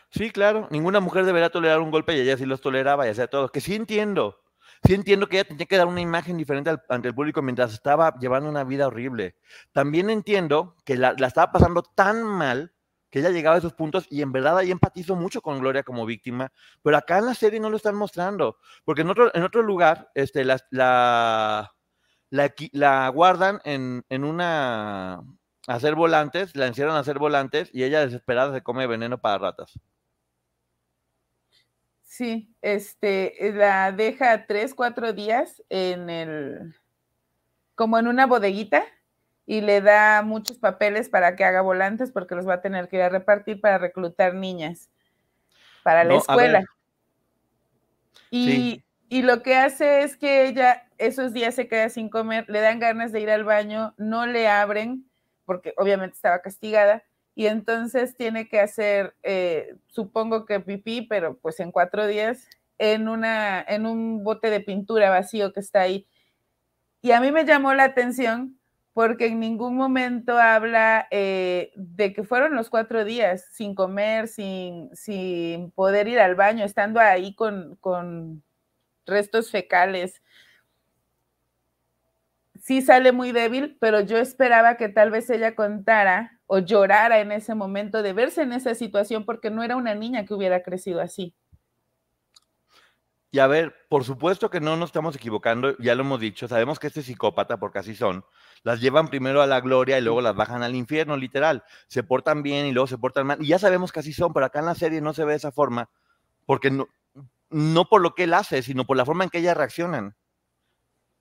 Sí, claro, ninguna mujer debería tolerar un golpe y ella sí los toleraba y hacía todo. Que sí entiendo, sí entiendo que ella tenía que dar una imagen diferente ante el público mientras estaba llevando una vida horrible. También entiendo que la, la estaba pasando tan mal que ella llegaba a esos puntos y en verdad ahí empatizo mucho con Gloria como víctima, pero acá en la serie no lo están mostrando, porque en otro, en otro lugar este, la, la, la, guardan en, en una... hacer volantes, la encierran a hacer volantes y ella desesperada se come veneno para ratas. Sí, este, la deja tres, cuatro días en el, como en una bodeguita y le da muchos papeles para que haga volantes porque los va a tener que ir a repartir para reclutar niñas para la No, escuela. Y, Sí. y lo que hace es que ella esos días se queda sin comer, le dan ganas de ir al baño, no le abren porque obviamente estaba castigada y entonces tiene que hacer, eh, supongo que pipí, pero pues en cuatro días en, una, en un bote de pintura vacío que está ahí. Y a mí me llamó la atención porque en ningún momento habla eh, de que fueron los cuatro días sin comer, sin, sin poder ir al baño, estando ahí con, con restos fecales. Sí sale muy débil, pero yo esperaba que tal vez ella contara o llorara en ese momento de verse en esa situación porque no era una niña que hubiera crecido así. Y a ver, por supuesto que no nos estamos equivocando, ya lo hemos dicho, sabemos que este psicópata, porque así son, las llevan primero a la gloria y luego las bajan al infierno, literal. Se portan bien y luego se portan mal. Y ya sabemos que así son, pero acá en la serie no se ve de esa forma, porque no, no por lo que él hace, sino por la forma en que ellas reaccionan.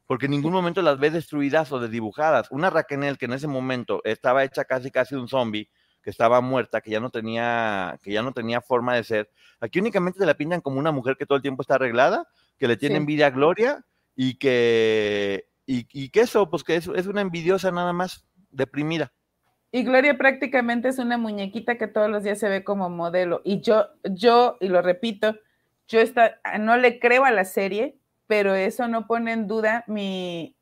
Porque en ningún momento las ve destruidas o desdibujadas. Una Raquel que en ese momento estaba hecha casi casi un zombie, que estaba muerta, que ya no tenía, que ya no tenía forma de ser. Aquí únicamente se la pintan como una mujer que todo el tiempo está arreglada, que le tiene Sí. envidia a Gloria y que, y, y que eso, pues que es, es una envidiosa nada más, deprimida. Y Gloria prácticamente es una muñequita que todos los días se ve como modelo. Y yo, yo, y lo repito, yo está, no le creo a la serie, pero eso no pone en duda mi,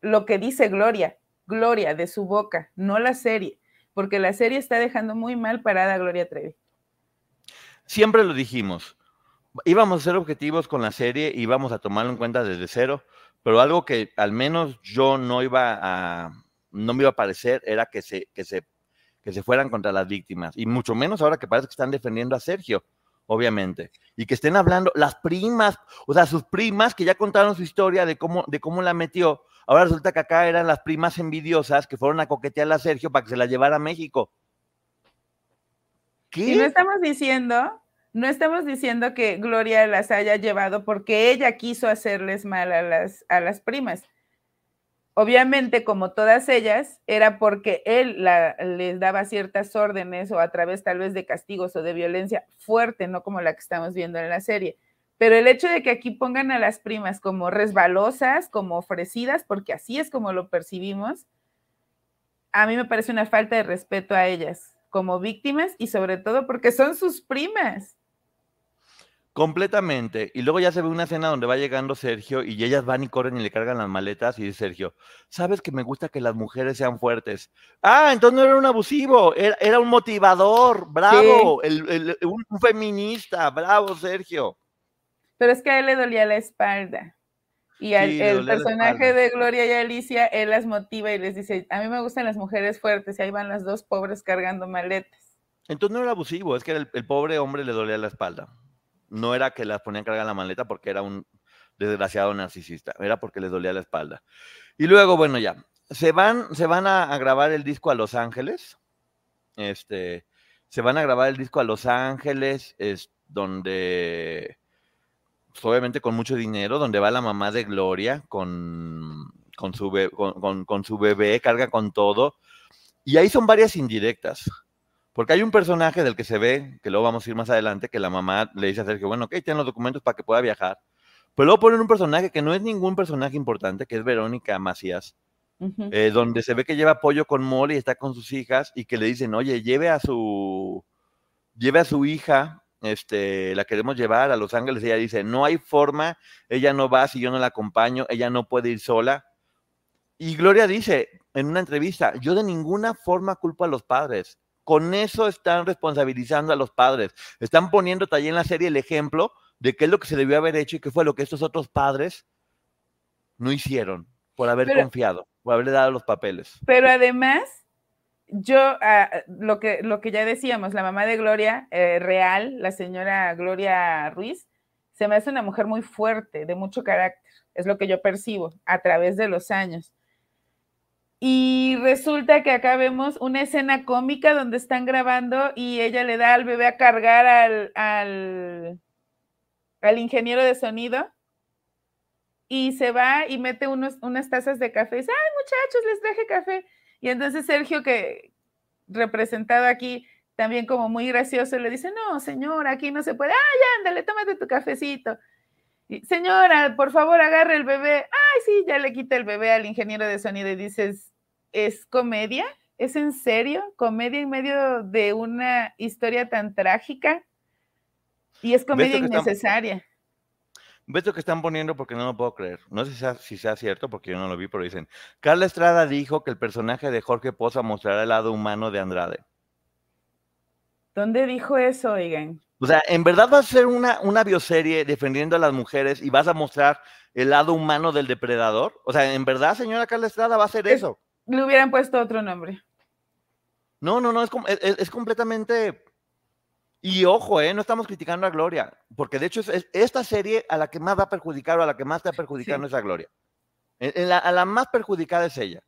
lo que dice Gloria, Gloria de su boca, no la serie, porque la serie está dejando muy mal parada a Gloria Trevi. Siempre lo dijimos. Íbamos a ser objetivos con la serie y íbamos a tomarlo en cuenta desde cero, pero algo que al menos yo no iba a, no me iba a parecer era que se, que se, que se fueran contra las víctimas. Y mucho menos ahora que parece que están defendiendo a Sergio, obviamente. Y que estén hablando, las primas, o sea, sus primas que ya contaron su historia de cómo, de cómo la metió. Ahora resulta que acá eran las primas envidiosas que fueron a coquetear a Sergio para que se la llevara a México. ¿Qué? Y no estamos diciendo, no estamos diciendo que Gloria las haya llevado porque ella quiso hacerles mal a las, a las primas. Obviamente, como todas ellas, era porque él les daba ciertas órdenes o a través tal vez de castigos o de violencia fuerte, no como la que estamos viendo en la serie. Pero el hecho de que aquí pongan a las primas como resbalosas, como ofrecidas, porque así es como lo percibimos, a mí me parece una falta de respeto a ellas como víctimas y sobre todo porque son sus primas. Completamente. Y luego ya se ve una escena donde va llegando Sergio y ellas van y corren y le cargan las maletas y dice Sergio, sabes que me gusta que las mujeres sean fuertes. Ah, entonces no era un abusivo, era, era un motivador, bravo, el- el- un, un feminista, bravo Sergio. Pero es que a él le dolía la espalda. Y al, Sí, el personaje de Gloria y Alicia, él las motiva y les dice, a mí me gustan las mujeres fuertes y ahí van las dos pobres cargando maletas. Entonces no era abusivo, es que el, el pobre hombre le dolía la espalda. No era que las ponían a cargar la maleta porque era un desgraciado narcisista, era porque les dolía la espalda. Y luego, bueno, ya, se van, se van a, a grabar el disco a Los Ángeles. Este, se van a grabar el disco a Los Ángeles, es donde, pues, obviamente con mucho dinero, donde va la mamá de Gloria con, con, su, be- con, con- con su bebé, carga con todo. Y ahí son varias indirectas. Porque hay un personaje del que se ve, que luego vamos a ir más adelante, que la mamá le dice a Sergio, bueno, ok, tienen los documentos para que pueda viajar. Pero luego ponen un personaje que no es ningún personaje importante, que es Verónica Macías, eh, donde se ve que lleva pollo con mole y está con sus hijas y que le dicen, oye, lleve a su, lleve a su hija, este, la queremos llevar a Los Ángeles. Ella dice, no hay forma, ella no va si yo no la acompaño, ella no puede ir sola. Y Gloria dice en una entrevista, yo de ninguna forma culpo a los padres. Con eso están responsabilizando a los padres. Están poniendo allí en la serie el ejemplo de qué es lo que se debió haber hecho y qué fue lo que estos otros padres no hicieron por haber Pero- confiado, por haberle dado los papeles. Pero además, yo, ah, lo, que, lo que ya decíamos, la mamá de Gloria, eh, real, la señora Gloria Ruiz, se me hace una mujer muy fuerte, de mucho carácter, es lo que yo percibo a través de los años. Y resulta que acá vemos una escena cómica donde están grabando y ella le da al bebé a cargar al, al, ingeniero de sonido y se va y mete unos, unas tazas de café y dice, ay muchachos, les traje café. Y entonces Sergio, que representado aquí también como muy gracioso, le dice, no, señora, aquí no se puede. Ay, ándale, tómate tu cafecito. Y, señora, por favor, agarre el bebé. Ay, sí, ya le quita el bebé al ingeniero de sonido y dices, ¿es comedia? ¿Es en serio? ¿Comedia en medio de una historia tan trágica? Y es comedia innecesaria. Un esto que están poniendo porque no lo puedo creer. No sé si sea, si sea cierto porque yo no lo vi, pero dicen, Carla Estrada dijo que el personaje de Jorge Poza mostrará el lado humano de Andrade. ¿Dónde dijo eso, oigan? O sea, ¿en verdad vas a ser una, una bioserie defendiendo a las mujeres y vas a mostrar el lado humano del depredador? O sea, ¿en verdad, señora Carla Estrada, va a hacer Es- eso? Le hubieran puesto otro nombre. No, no, no, es, es- es- es completamente... Y ojo, ¿eh? no estamos criticando a Gloria, porque de hecho es, es- esta serie a la que más va a perjudicar o a la que más está perjudicando es a Gloria. En- en la- a la más perjudicada es ella.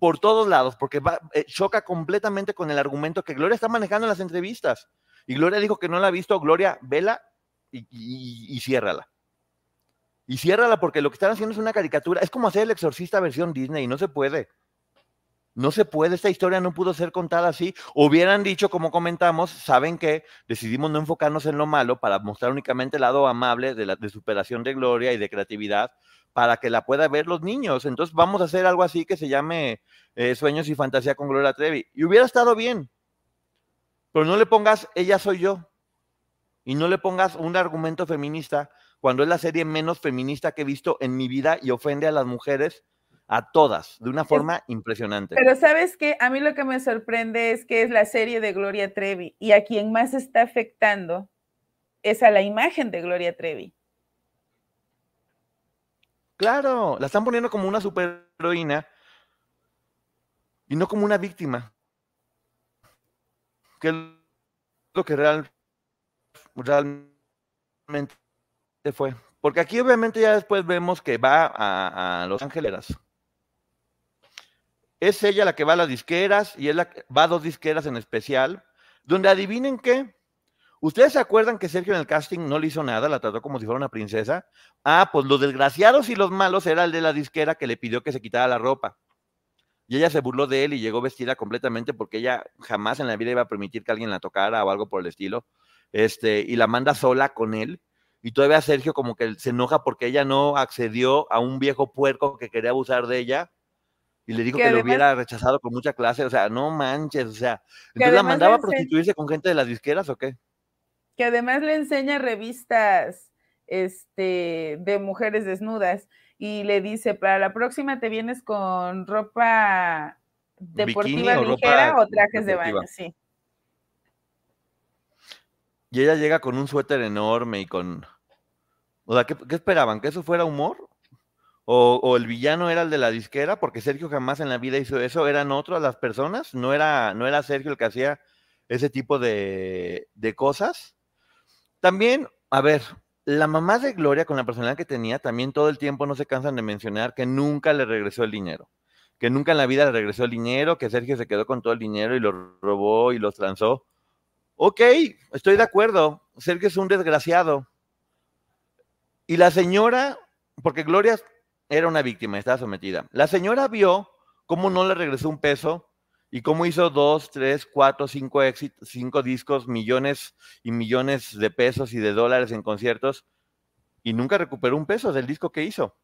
Por todos lados, porque va- eh, choca completamente con el argumento que Gloria está manejando en las entrevistas. Y Gloria dijo que no la ha visto. Gloria, vela y, y, y ciérrala. Y ciérrala porque lo que están haciendo es una caricatura. Es como hacer el exorcista versión Disney, no se puede. No se puede, esta historia no pudo ser contada así. Hubieran dicho, como comentamos, saben que decidimos no enfocarnos en lo malo para mostrar únicamente el lado amable de, la, superación de gloria y de creatividad para que la puedan ver los niños. Entonces vamos a hacer algo así que se llame eh, Sueños y Fantasía con Gloria Trevi. Y hubiera estado bien. Pero no le pongas ella soy yo. Y no le pongas un argumento feminista cuando es la serie menos feminista que he visto en mi vida y ofende a las mujeres a todas de una forma impresionante. Pero sabes que a mí lo que me sorprende es que es la serie de Gloria Trevi y a quien más está afectando es a la imagen de Gloria Trevi. Claro, la están poniendo como una superheroína y no como una víctima. Que es lo que real, realmente fue. Porque aquí obviamente ya después vemos que va a, a Los Ángeles. Es ella la que va a las disqueras y es la que va a dos disqueras en especial, donde adivinen qué. ¿Ustedes se acuerdan que Sergio en el casting no le hizo nada? La trató como si fuera una princesa. Ah, pues los desgraciados y los malos era el de la disquera que le pidió que se quitara la ropa. Y ella se burló de él y llegó vestida completamente porque ella jamás en la vida iba a permitir que alguien la tocara o algo por el estilo. Este, y la manda sola con él. Y todavía Sergio como que se enoja porque ella no accedió a un viejo puerco que quería abusar de ella. Y le dijo Que que, lo hubiera rechazado con mucha clase. O sea, no manches. O sea, entonces la mandaba a prostituirse con gente de las disqueras o qué? que además le enseña revistas este, de mujeres desnudas y le dice, para la próxima te vienes con ropa deportiva o ligera ropa o trajes de baño, sí. Y ella llega con un suéter enorme y con... O sea, ¿qué, qué esperaban? ¿Que eso fuera humor? ¿O, el villano era el de la disquera? Porque Sergio jamás en la vida hizo eso. ¿Eran otras las personas? ¿No era, no era Sergio el que hacía ese tipo de, de cosas? También, a ver, la mamá de Gloria con la personalidad que tenía, también todo el tiempo no se cansan de mencionar que nunca le regresó el dinero. Que nunca en la vida le regresó el dinero, que Sergio se quedó con todo el dinero y lo robó y los transó. Ok, estoy de acuerdo. Sergio es un desgraciado. Y la señora, porque Gloria era una víctima, estaba sometida. La señora vio cómo no le regresó un peso y cómo hizo dos, tres, cuatro, cinco éxitos, cinco discos, millones y millones de pesos y de dólares en conciertos y nunca recuperó un peso del disco que hizo.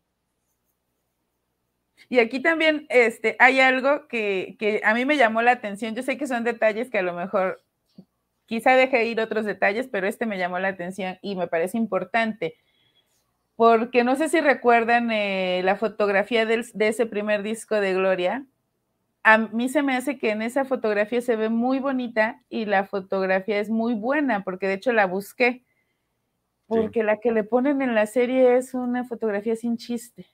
Y aquí también este, hay algo que, que a mí me llamó la atención. Yo sé que son detalles que a lo mejor quizá deje ir otros detalles, pero este me llamó la atención y me parece importante. Porque no sé si recuerdan eh, la fotografía del- de ese primer disco de Gloria. A mí se me hace que en esa fotografía se ve muy bonita y la fotografía es muy buena, porque de hecho la busqué. Porque la que le ponen en la serie es una fotografía sin chiste.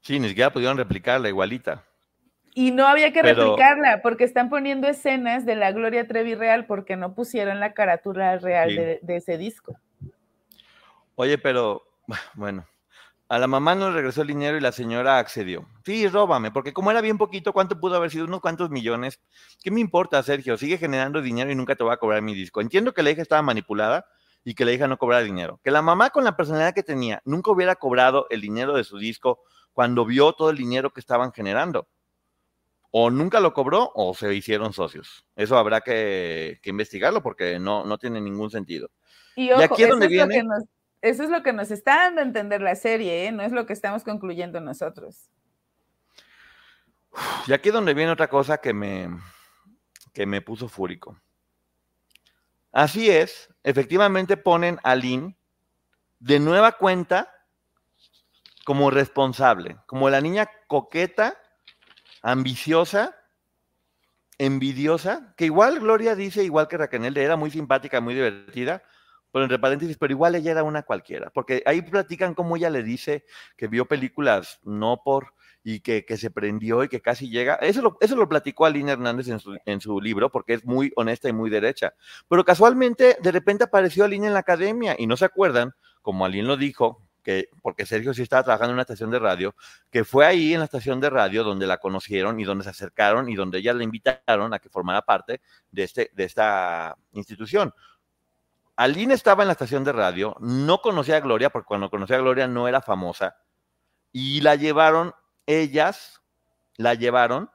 Sí, ni siquiera pudieron replicarla igualita. Y no había que Pero- replicarla porque están poniendo escenas de la Gloria Trevi real porque no pusieron la carátula real Sí. de, de ese disco. Oye, pero [LAUGHS] bueno, a la mamá no le regresó el dinero y la señora accedió. Sí, róbame, porque como era bien poquito, ¿cuánto pudo haber sido? Unos cuantos millones. ¿Qué me importa, Sergio? Sigue generando dinero y nunca te voy a cobrar mi disco. Entiendo que la hija estaba manipulada y que la hija no cobrara dinero. Que la mamá con la personalidad que tenía nunca hubiera cobrado el dinero de su disco cuando vio todo el dinero que estaban generando. O nunca lo cobró o se hicieron socios. Eso habrá que, que investigarlo porque no, no tiene ningún sentido. Y ojo, aquí es donde viene- nos, eso es lo que nos está dando a entender la serie, ¿eh? no es lo que estamos concluyendo nosotros. Y aquí es donde viene otra cosa que me, que me puso fúrico. Así es, efectivamente ponen a Lynn de nueva cuenta como responsable, como la niña coqueta, ambiciosa, envidiosa, que igual Gloria dice, igual que Raquel, era muy simpática, muy divertida, pero entre paréntesis, pero igual ella era una cualquiera, porque ahí platican cómo ella le dice que vio películas no por y que, que se prendió y que casi llega. Eso lo, eso lo platicó Aline Hernández en su, en su libro, porque es muy honesta y muy derecha. Pero casualmente, de repente apareció Aline en la academia y no se acuerdan, como Aline lo dijo, que, porque Sergio sí estaba trabajando en una estación de radio, que fue ahí en la estación de radio donde la conocieron y donde se acercaron y donde ella la invitaron a que formara parte de, este, de esta institución. Aline estaba en la estación de radio, no conocía a Gloria, porque cuando conocía a Gloria no era famosa, y la llevaron, ellas la llevaron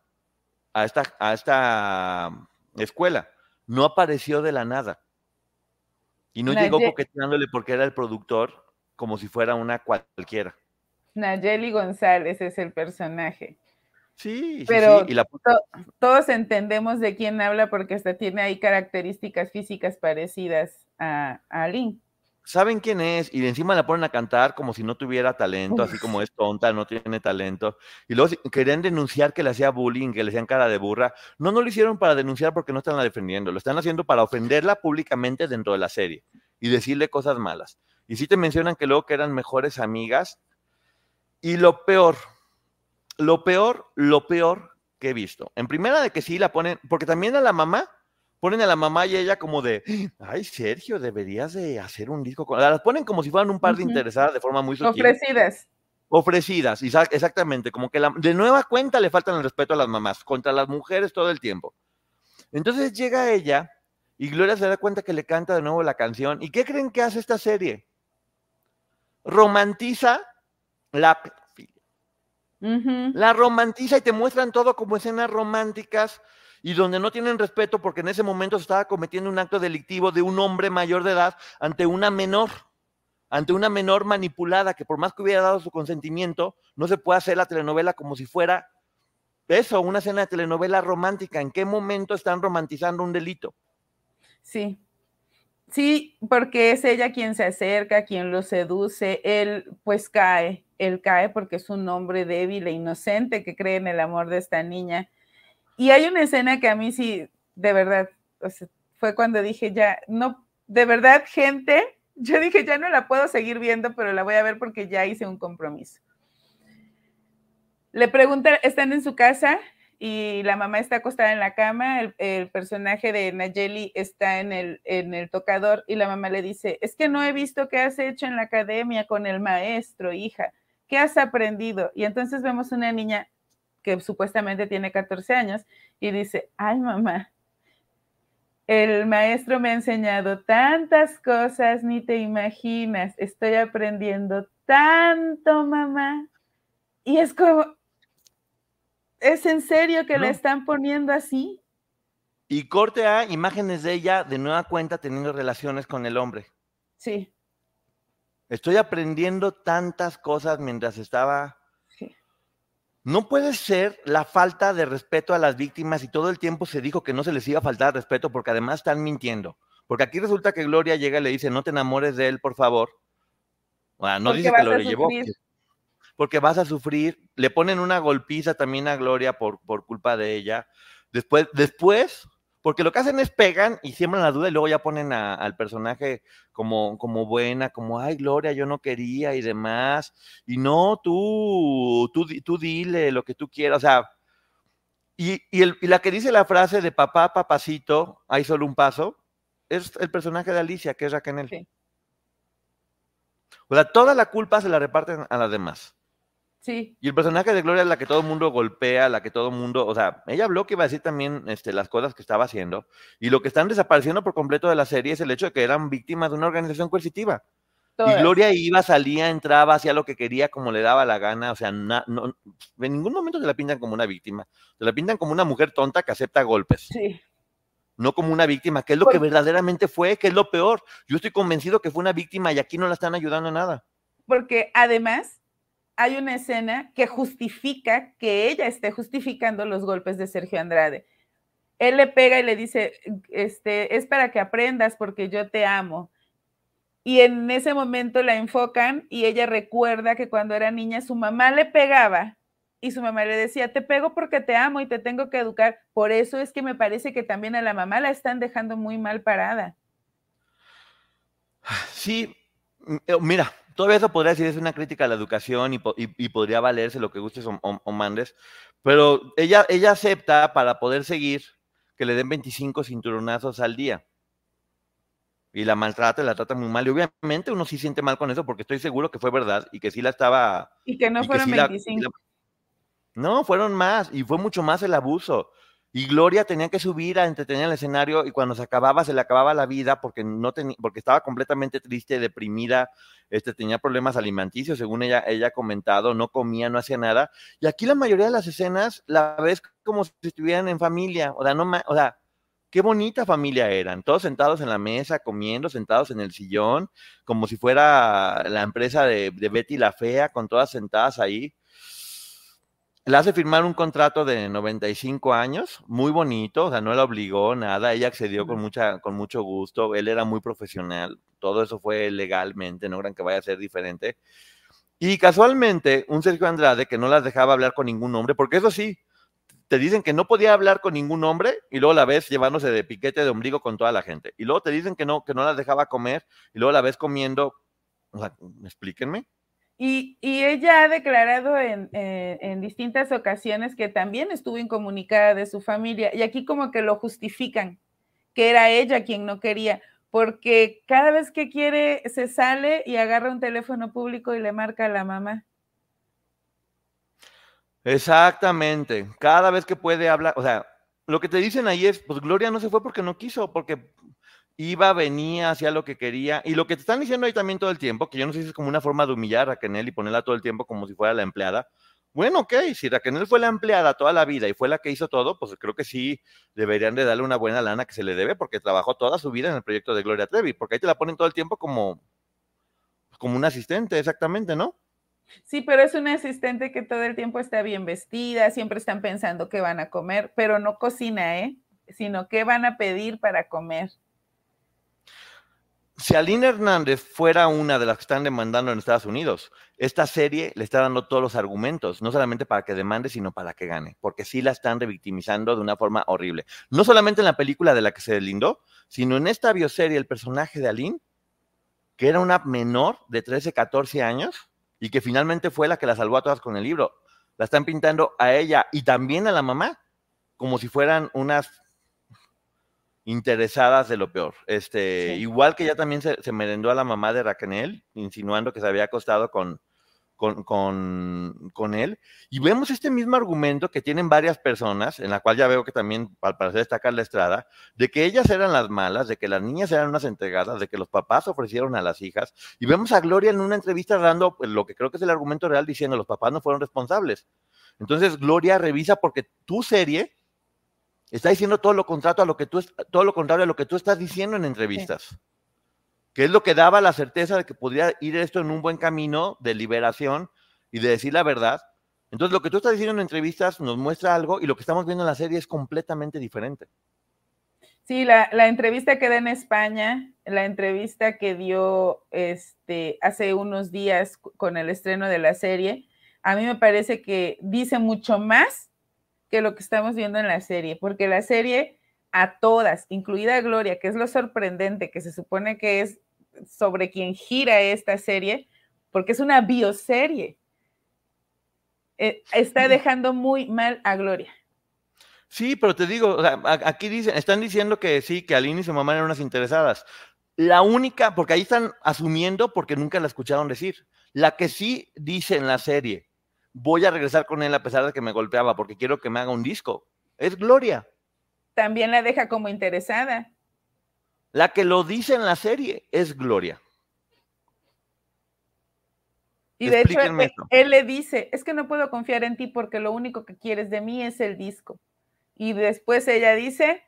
a esta, a esta escuela. No apareció de la nada. Y no llegó coqueteándole porque era el productor, como si fuera una cualquiera. Nayeli González es el personaje. Sí, pero sí, Y la... to todos entendemos de quién habla porque hasta tiene ahí características físicas parecidas a, a Lynn. Saben quién es y de encima la ponen a cantar como si no tuviera talento, Uf. así como es tonta, no tiene talento. Y luego querían denunciar que le hacía bullying, que le hacían cara de burra. No, no lo hicieron para denunciar porque no están la defendiendo, lo están haciendo para ofenderla públicamente dentro de la serie y decirle cosas malas. Y sí te mencionan que luego que eran mejores amigas. Y lo peor, lo peor, lo peor que he visto. En primera de que sí la ponen, porque también a la mamá, ponen a la mamá y ella como de, ay, Sergio, deberías de hacer un disco con... Las ponen como si fueran un par de interesadas de forma muy sutil. Ofrecidas. Ofrecidas, exactamente, como que la, de nueva cuenta le faltan el respeto a las mamás, contra las mujeres todo el tiempo. Entonces llega ella y Gloria se da cuenta que le canta de nuevo la canción. ¿Y qué creen que hace esta serie? Romantiza la Uh -huh. La romantiza y te muestran todo como escenas románticas y donde no tienen respeto porque en ese momento se estaba cometiendo un acto delictivo de un hombre mayor de edad ante una menor, ante una menor manipulada que por más que hubiera dado su consentimiento, no se puede hacer la telenovela como si fuera eso, una escena de telenovela romántica. ¿En qué momento están romantizando un delito? Sí, Sí, porque es ella quien se acerca, quien lo seduce, él pues cae, él cae porque es un hombre débil e inocente que cree en el amor de esta niña. Y hay una escena que a mí sí, de verdad, fue cuando dije ya, no, de verdad, gente, yo dije ya no la puedo seguir viendo, pero la voy a ver porque ya hice un compromiso. Le pregunta, están en su casa y la mamá está acostada en la cama, el, el, personaje de Nayeli está en el, en el tocador y la mamá le dice, es que no he visto qué has hecho en la academia con el maestro, hija, ¿qué has aprendido? Y entonces vemos una niña que supuestamente tiene 14 años y dice, ay mamá, el maestro me ha enseñado tantas cosas, ni te imaginas, estoy aprendiendo tanto, mamá. Y es como, ¿Es en serio que no. la están poniendo así? Y corte a imágenes de ella de nueva cuenta teniendo relaciones con el hombre. Sí. Estoy aprendiendo tantas cosas mientras estaba. No puede ser la falta de respeto a las víctimas y todo el tiempo se dijo que no se les iba a faltar respeto porque además están mintiendo. Porque aquí resulta que Gloria llega y le dice, no te enamores de él, por favor. Bueno, no porque dice que lo llevó porque vas a sufrir. Le ponen una golpiza también a Gloria por, por culpa de ella. Después, después, porque lo que hacen es pegan y siembran la duda y luego ya ponen a, al personaje como, como buena, como, ay, Gloria, yo no quería y demás. Y no, tú, tú, tú dile lo que tú quieras. O sea, y, y, el, y la que dice la frase de papá, papacito, hay solo un paso, es el personaje de Alicia, que es Raquel. Sí. O sea, toda la culpa se la reparten a las demás. Sí. Y el personaje de Gloria es la que todo el mundo golpea, la que todo el mundo, o sea, ella habló que iba a decir también este, las cosas que estaba haciendo. Y lo que están desapareciendo por completo de la serie es el hecho de que eran víctimas de una organización coercitiva. Y Gloria iba, salía, entraba, hacía lo que quería, como le daba la gana. O sea, na, no, en ningún momento se la pintan como una víctima. Se la pintan como una mujer tonta que acepta golpes. Sí. No como una víctima, que es lo que verdaderamente fue, que es lo peor. Yo estoy convencido que fue una víctima y aquí no la están ayudando en nada. Porque además hay una escena que justifica que ella esté justificando los golpes de Sergio Andrade. Él le pega y le dice, este, es para que aprendas porque yo te amo. y en ese momento la enfocan y ella recuerda que cuando era niña su mamá le pegaba y su mamá le decía, te pego porque te amo y te tengo que educar. Por eso es que me parece que también a la mamá la están dejando muy mal parada. Sí, eh, mira, todavía eso podría decir es una crítica a la educación y, y- y podría valerse lo que gustes o, o- o mandes, pero ella, ella acepta para poder seguir que le den 25 cinturonazos al día. Y la maltrata, la trata muy mal. Y obviamente uno sí siente mal con eso porque estoy seguro que fue verdad y que sí la estaba... Y que no y que fueron sí la- 25. no, fueron más y fue mucho más el abuso. Y Gloria tenía que subir a entretener el escenario y cuando se acababa, se le acababa la vida porque, no porque estaba completamente triste, deprimida, este, tenía problemas alimenticios, según ella, ella ha comentado, no comía, no hacía nada. Y aquí la mayoría de las escenas la ves como si estuvieran en familia, o sea, no o sea, qué bonita familia eran, todos sentados en la mesa, comiendo, sentados en el sillón, como si fuera la empresa de, de Betty la Fea, con todas sentadas ahí. Le hace firmar un contrato de 95 años, muy bonito, o sea, no la obligó, nada, ella accedió con, mucha, con mucho gusto, él era muy profesional, todo eso fue legalmente, no crean que vaya a ser diferente. Y casualmente, un Sergio Andrade que no las dejaba hablar con ningún hombre, porque eso sí, te dicen que no podía hablar con ningún hombre y luego la ves llevándose de piquete de ombligo con toda la gente. Y luego te dicen que no, que no las dejaba comer y luego la ves comiendo. O sea, explíquenme. Y, ella ha declarado en, eh, en distintas ocasiones que también estuvo incomunicada de su familia y aquí como que lo justifican, que era ella quien no quería, porque cada vez que quiere se sale y agarra un teléfono público y le marca a la mamá. Exactamente. Cada vez que puede hablar, o sea, lo que te dicen ahí es, pues Gloria no se fue porque no quiso, porque iba, venía, hacía lo que quería. Y lo que te están diciendo ahí también todo el tiempo, que yo no sé si es como una forma de humillar a Raquel y ponerla todo el tiempo como si fuera la empleada. Bueno, ok, si Raquel fue la empleada toda la vida y fue la que hizo todo, pues creo que sí deberían de darle una buena lana que se le debe porque trabajó toda su vida en el proyecto de Gloria Trevi, porque ahí te la ponen todo el tiempo como, como un asistente, exactamente, ¿no? Sí, pero es una asistente que todo el tiempo está bien vestida, siempre están pensando qué van a comer, pero no cocina, ¿eh? Sino qué van a pedir para comer. Si Aline Hernández fuera una de las que están demandando en Estados Unidos, esta serie le está dando todos los argumentos, no solamente para que demande, sino para que gane, porque sí la están revictimizando de una forma horrible. No solamente en la película de la que se deslindó, sino en esta bioserie, el personaje de Aline, que era una menor de 13, 14 años y que finalmente fue la que la salvó a todas con el libro. La están pintando a ella y también a la mamá como si fueran unas interesadas de lo peor. Este, Sí. Igual que ya también se, se merendó a la mamá de Raquel, insinuando que se había acostado con, con, con, con él. Y vemos este mismo argumento que tienen varias personas, en la cual ya veo que también, al parecer, está Carla Estrada, de que ellas eran las malas, de que las niñas eran unas entregadas, de que los papás ofrecieron a las hijas. Y vemos a Gloria en una entrevista dando pues, lo que creo que es el argumento real, diciendo los papás no fueron responsables. Entonces, Gloria revisa porque tu serie está diciendo todo lo contrario a lo que tú, todo lo contrario a lo que tú estás diciendo en entrevistas. Que es lo que daba la certeza de que podría ir esto en un buen camino de liberación y de decir la verdad. Entonces, lo que tú estás diciendo en entrevistas nos muestra algo y lo que estamos viendo en la serie es completamente diferente. Sí, la, la entrevista que da en España, la entrevista que dio este, hace unos días con el estreno de la serie, a mí me parece que dice mucho más que lo que estamos viendo en la serie, porque la serie a todas, incluida Gloria, que es lo sorprendente, que se supone que es sobre quien gira esta serie, porque es una bioserie, eh, está dejando muy mal a Gloria. Sí, pero te digo, o sea, aquí dicen, están diciendo que sí, que Aline y su mamá eran unas interesadas. La única, porque ahí están asumiendo porque nunca la escucharon decir. La que sí dice en la serie, voy a regresar con él a pesar de que me golpeaba porque quiero que me haga un disco, es Gloria. También la deja como interesada. La que lo dice en la serie es Gloria. Y de hecho, él le dice, es que no puedo confiar en ti porque lo único que quieres de mí es el disco. Y después ella dice,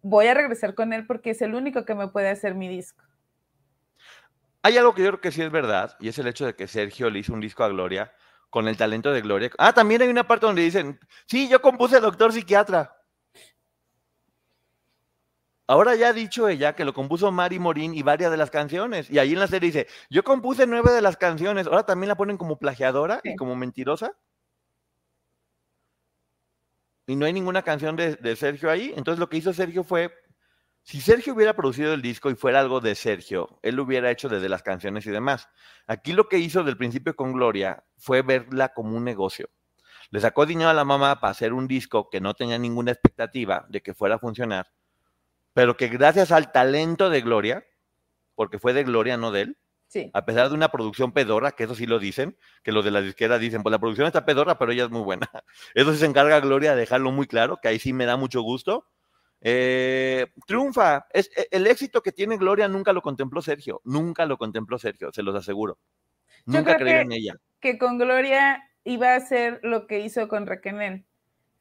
voy a regresar con él porque es el único que me puede hacer mi disco. Hay algo que yo creo que sí es verdad, y es el hecho de que Sergio le hizo un disco a Gloria con el talento de Gloria. Ah, también hay una parte donde dicen, sí, yo compuse Doctor Psiquiatra. Ahora ya ha dicho ella que lo compuso Mari Morín y varias de las canciones. Y ahí en la serie dice, yo compuse nueve de las canciones. Ahora también la ponen como plagiadora y como mentirosa. Y no hay ninguna canción de, de Sergio ahí. Entonces lo que hizo Sergio fue, si Sergio hubiera producido el disco y fuera algo de Sergio, él lo hubiera hecho desde las canciones y demás. Aquí lo que hizo del principio con Gloria fue verla como un negocio. Le sacó dinero a la mamá para hacer un disco que no tenía ninguna expectativa de que fuera a funcionar, pero que gracias al talento de Gloria, porque fue de Gloria, no de él, Sí. a pesar de una producción pedorra, que eso sí lo dicen, que los de la disquera dicen, pues la producción está pedorra, pero ella es muy buena. [LAUGHS] Eso sí se encarga Gloria de dejarlo muy claro, que ahí sí me da mucho gusto. Eh, triunfa. Es, e- el éxito que tiene Gloria nunca lo contempló Sergio, nunca lo contempló Sergio, se los aseguro. Yo Nunca que- en ella. Que con Gloria iba a hacer lo que hizo con Raquel.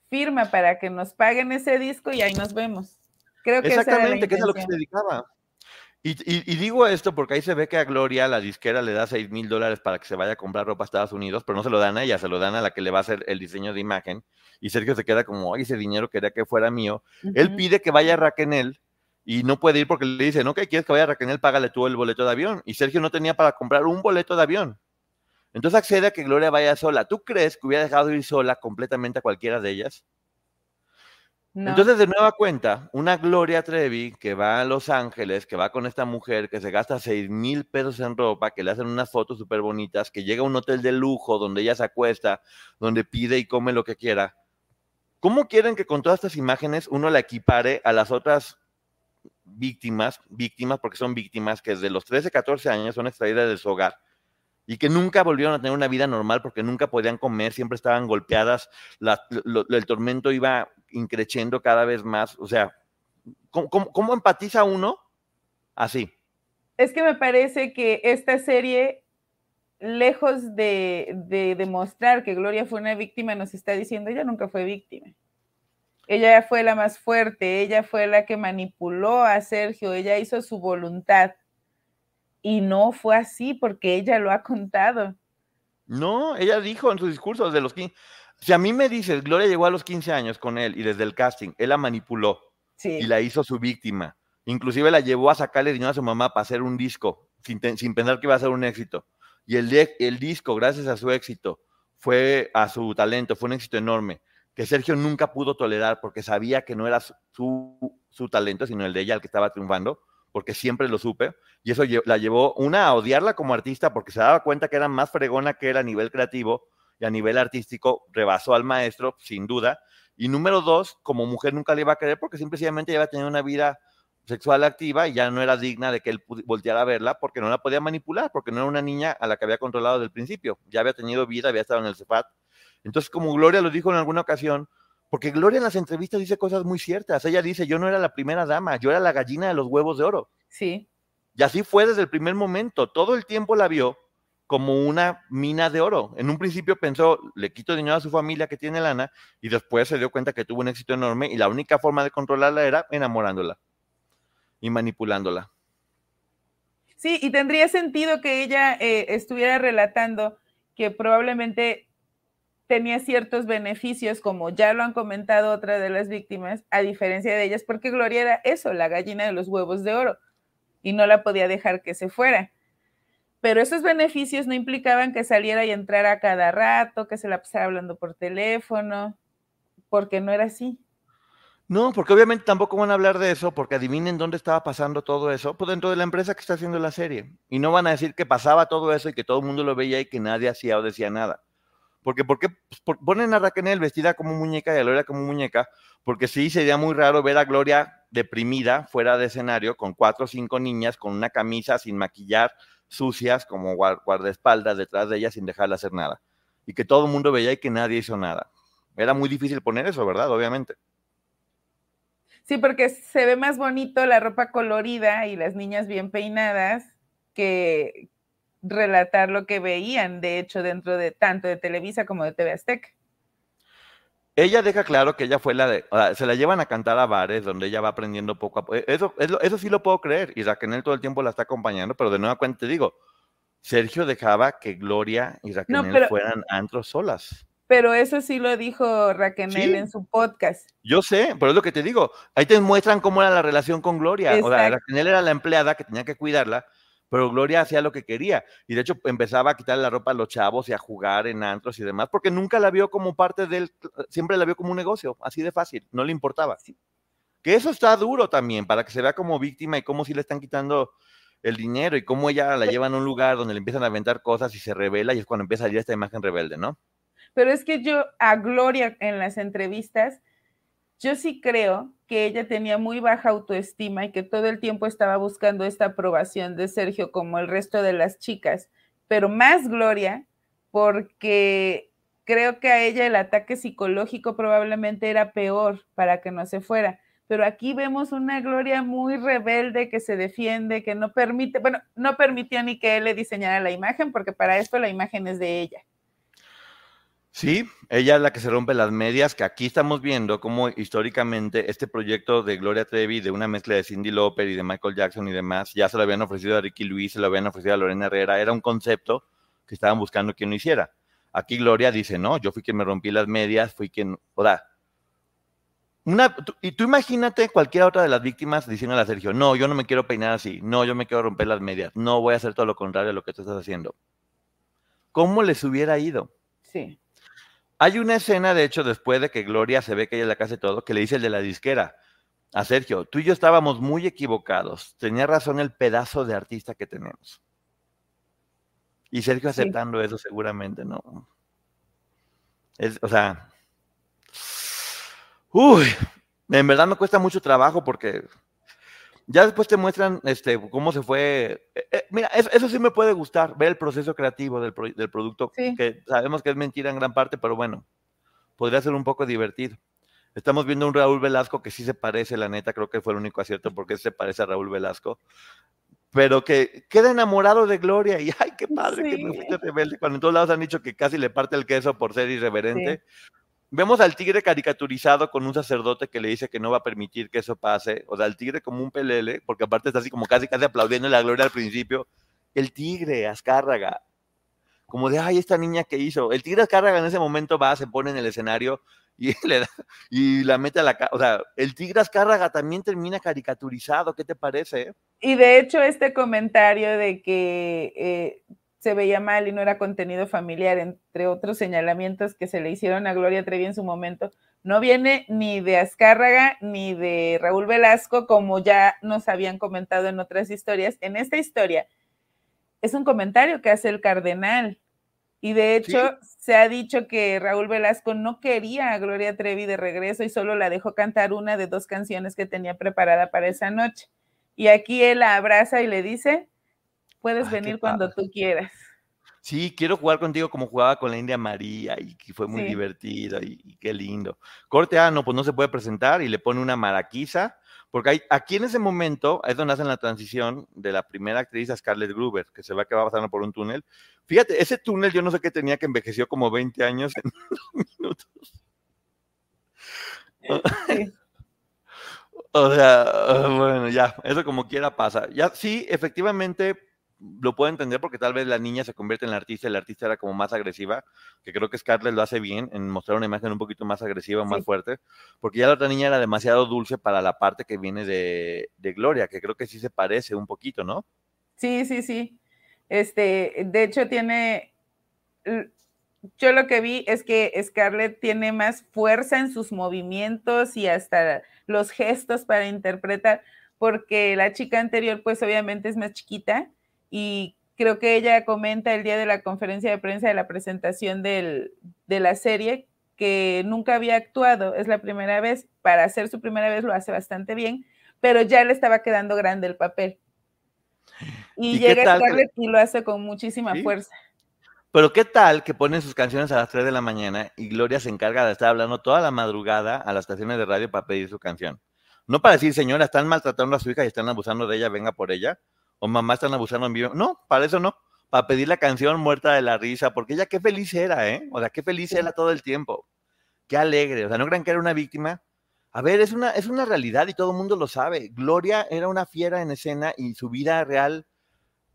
Firma para que nos paguen ese disco y ahí nos vemos. Creo que Exactamente, que es a lo que se dedicaba. Y, y- y digo esto porque ahí se ve que a Gloria la disquera le da 6 mil dólares para que se vaya a comprar ropa a Estados Unidos, pero no se lo dan a ella, se lo dan a la que le va a hacer el diseño de imagen. Y Sergio se queda como, ay, ese dinero quería que fuera mío. Él pide que vaya Raquel y no puede ir porque le dicen, no, que quieres que vaya Raquel, págale tú el boleto de avión. Y Sergio no tenía para comprar un boleto de avión. Entonces accede a que Gloria vaya sola. ¿Tú crees que hubiera dejado ir sola completamente a cualquiera de ellas? Entonces, de nueva cuenta, una Gloria Trevi que va a Los Ángeles, que va con esta mujer, que se gasta 6 mil pesos en ropa, que le hacen unas fotos súper bonitas, que llega a un hotel de lujo donde ella se acuesta, donde pide y come lo que quiera. ¿Cómo quieren que con todas estas imágenes uno la equipare a las otras víctimas, víctimas porque son víctimas que desde los 13, 14 años son extraídas de su hogar y que nunca volvieron a tener una vida normal porque nunca podían comer, siempre estaban golpeadas, el tormento iba increciendo cada vez más. O sea, ¿cómo, cómo- cómo empatiza uno así? Es que me parece que esta serie, lejos de, de demostrar que Gloria fue una víctima, nos está diciendo, ella nunca fue víctima. Ella fue la más fuerte, ella fue la que manipuló a Sergio, ella hizo su voluntad. Y no fue así porque ella lo ha contado. No, ella dijo en su discurso desde los 15. Si a mí me dices, Gloria llegó a los 15 años con él y desde el casting, él la manipuló Sí. y la hizo su víctima. Inclusive la llevó a sacarle dinero a su mamá para hacer un disco, sin, sin pensar que iba a ser un éxito. Y el, el disco, gracias a su éxito, fue a su talento, fue un éxito enorme, que Sergio nunca pudo tolerar porque sabía que no era su, su, su talento, sino el de ella el que estaba triunfando, porque siempre lo supe. Y eso la llevó, una, a odiarla como artista, porque se daba cuenta que era más fregona que era a nivel creativo y a nivel artístico, rebasó al maestro, sin duda. Y número dos, como mujer nunca le iba a querer porque simplemente ya iba a tener una vida sexual activa y ya no era digna de que él volteara a verla porque no la podía manipular, porque no era una niña a la que había controlado desde el principio. Ya había tenido vida, había estado en el CEPAT. Entonces, como Gloria lo dijo en alguna ocasión, porque Gloria en las entrevistas dice cosas muy ciertas. Ella dice, yo no era la primera dama, yo era la gallina de los huevos de oro. Sí. Y así fue desde el primer momento. Todo el tiempo la vio como una mina de oro. En un principio pensó, le quito dinero a su familia que tiene lana, y después se dio cuenta que tuvo un éxito enorme y la única forma de controlarla era enamorándola y manipulándola. Sí, y tendría sentido que ella eh, estuviera relatando que probablemente tenía ciertos beneficios, como ya lo han comentado otras de las víctimas, a diferencia de ellas, porque Gloria era eso, la gallina de los huevos de oro, y no la podía dejar que se fuera. Pero esos beneficios no implicaban que saliera y entrara a cada rato, que se la pasara hablando por teléfono, porque no era así. No, porque obviamente tampoco van a hablar de eso, porque adivinen dónde estaba pasando todo eso, pues dentro de la empresa que está haciendo la serie. Y no van a decir que pasaba todo eso y que todo el mundo lo veía y que nadie hacía o decía nada. Porque, ¿por qué Pues ponen a Raquel vestida como muñeca y a Gloria como muñeca? Porque sí, sería muy raro ver a Gloria deprimida fuera de escenario con cuatro o cinco niñas con una camisa sin maquillar, sucias como guar- guardaespaldas detrás de ella sin dejarla hacer nada. Y que todo el mundo veía y que nadie hizo nada. Era muy difícil poner eso, ¿verdad? Obviamente. Sí, porque se ve más bonito la ropa colorida y las niñas bien peinadas que relatar lo que veían, de hecho, dentro de tanto de Televisa como de TV Azteca. Ella deja claro que ella fue la de, o sea, se la llevan a cantar a bares donde ella va aprendiendo poco a poco. Eso, es lo- eso sí lo puedo creer. Y Raquel todo el tiempo la está acompañando, pero de nueva cuenta te digo, Sergio dejaba que Gloria y Raquel pero- fueran antros solas. Pero eso sí lo dijo Raquel Sí. en su podcast. Yo sé, pero es lo que te digo. Ahí te muestran cómo era la relación con Gloria. O sea, Exacto. Raquel era la empleada que tenía que cuidarla, pero Gloria hacía lo que quería. Y de hecho empezaba a quitarle la ropa a los chavos y a jugar en antros y demás, porque nunca la vio como parte del, siempre la vio como un negocio, así de fácil, no le importaba. Que eso está duro también, para que se vea como víctima y cómo si le están quitando el dinero y cómo ella la llevan a un lugar donde le empiezan a aventar cosas y se revela y es cuando empieza a salir esta imagen rebelde, ¿no? Pero es que yo a Gloria en las entrevistas, yo sí creo que ella tenía muy baja autoestima y que todo el tiempo estaba buscando esta aprobación de Sergio como el resto de las chicas, pero más Gloria porque creo que a ella el ataque psicológico probablemente era peor para que no se fuera. Pero aquí vemos una Gloria muy rebelde que se defiende, que no permite, bueno, no permitió ni que él le diseñara la imagen, porque para esto la imagen es de ella. Sí, ella es la que se rompe las medias, que aquí estamos viendo cómo históricamente este proyecto de Gloria Trevi, de una mezcla de Cindy Lauper y de Michael Jackson y demás, ya se lo habían ofrecido a Ricky Luis, se lo habían ofrecido a Lorena Herrera, era un concepto que estaban buscando quien lo hiciera. Aquí Gloria dice, no, yo fui quien me rompí las medias, fui quien, o sea, una, y tú imagínate cualquier otra de las víctimas diciéndole a Sergio, no, yo no me quiero peinar así, no, yo me quiero romper las medias, no voy a hacer todo lo contrario a lo que tú estás haciendo. ¿Cómo les hubiera ido? Sí. Hay una escena, de hecho, después de que Gloria se ve que ella es la que hace todo, que le dice el de la disquera a Sergio, tú y yo estábamos muy equivocados, tenía razón el pedazo de artista que tenemos. Y Sergio Sí. aceptando eso seguramente, ¿no? Es, o sea, uy, en verdad me cuesta mucho trabajo porque ya después te muestran este, cómo se fue. eh, eh, mira, eso, eso sí me puede gustar, ver el proceso creativo del, pro- del producto, Sí. que sabemos que es mentira en gran parte, pero bueno, podría ser un poco divertido. Estamos viendo un Raúl Velasco que sí se parece, la neta, creo que fue el único acierto porque se parece a Raúl Velasco, pero que queda enamorado de Gloria y [LAUGHS] ay, qué padre que me Sí. fuiste rebelde, cuando en todos lados han dicho que casi le parte el queso por ser irreverente. Vemos al tigre caricaturizado con un sacerdote que le dice que no va a permitir que eso pase. O sea, el tigre como un pelele, porque aparte está así como casi casi aplaudiendo la gloria al principio. El tigre, Azcárraga. Como de, ay, esta niña que hizo. El tigre Azcárraga en ese momento va, se pone en el escenario y [LAUGHS] le da, y la mete a la... O sea, el tigre Azcárraga también termina caricaturizado. ¿Qué te parece? Y de hecho, este comentario de que eh, se veía mal y no era contenido familiar, entre otros señalamientos que se le hicieron a Gloria Trevi en su momento, no viene ni de Azcárraga ni de Raúl Velasco, como ya nos habían comentado en otras historias. En esta historia es un comentario que hace el cardenal. Y de hecho, se ha dicho que Raúl Velasco no quería a Gloria Trevi de regreso y solo la dejó cantar una de dos canciones que tenía preparada para esa noche. Y aquí él la abraza y le dice, puedes Ay, venir cuando padre. tú quieras. Sí, quiero jugar contigo como jugaba con la India María y que fue muy Sí. divertido y, y qué lindo. Corte A, no, pues no se puede presentar y le pone una maraquiza, porque hay, aquí en ese momento es donde hacen la transición de la primera actriz a Scarlett Gruber, que se va que va pasando por un túnel. Fíjate, ese túnel yo no sé qué tenía que envejeció como 20 años en [LAUGHS] minutos. Sí. [LAUGHS] O sea, ah, bueno, ya, eso como quiera pasa. Ya sí, efectivamente lo puedo entender porque tal vez la niña se convierte en la artista y la artista era como más agresiva, que creo que Scarlett lo hace bien en mostrar una imagen un poquito más agresiva, más Sí. fuerte, porque ya la otra niña era demasiado dulce para la parte que viene de, de Gloria, que creo que sí se parece un poquito, ¿no? Sí, sí, sí. Este, de hecho, tiene. Yo lo que vi es que Scarlett tiene más fuerza en sus movimientos y hasta los gestos para interpretar, porque la chica anterior, pues obviamente es más chiquita y creo que ella comenta el día de la conferencia de prensa de la presentación del, de la serie que nunca había actuado, es la primera vez, para hacer su primera vez lo hace bastante bien, pero ya le estaba quedando grande el papel. Y, ¿Y llega Scarlett y lo hace con muchísima Sí. fuerza. Pero qué tal que ponen sus canciones a las 3 de la mañana y Gloria se encarga de estar hablando toda la madrugada a las estaciones de radio para pedir su canción. No para decir, señora, están maltratando a su hija y están abusando de ella, venga por ella. O mamá, están abusando en vivo. No, para eso no. Para pedir la canción muerta de la risa, porque ella qué feliz era, ¿eh? O sea, qué feliz Sí. era todo el tiempo. Qué alegre. O sea, no crean que era una víctima. A ver, es una, es una realidad y todo el mundo lo sabe. Gloria era una fiera en escena y su vida real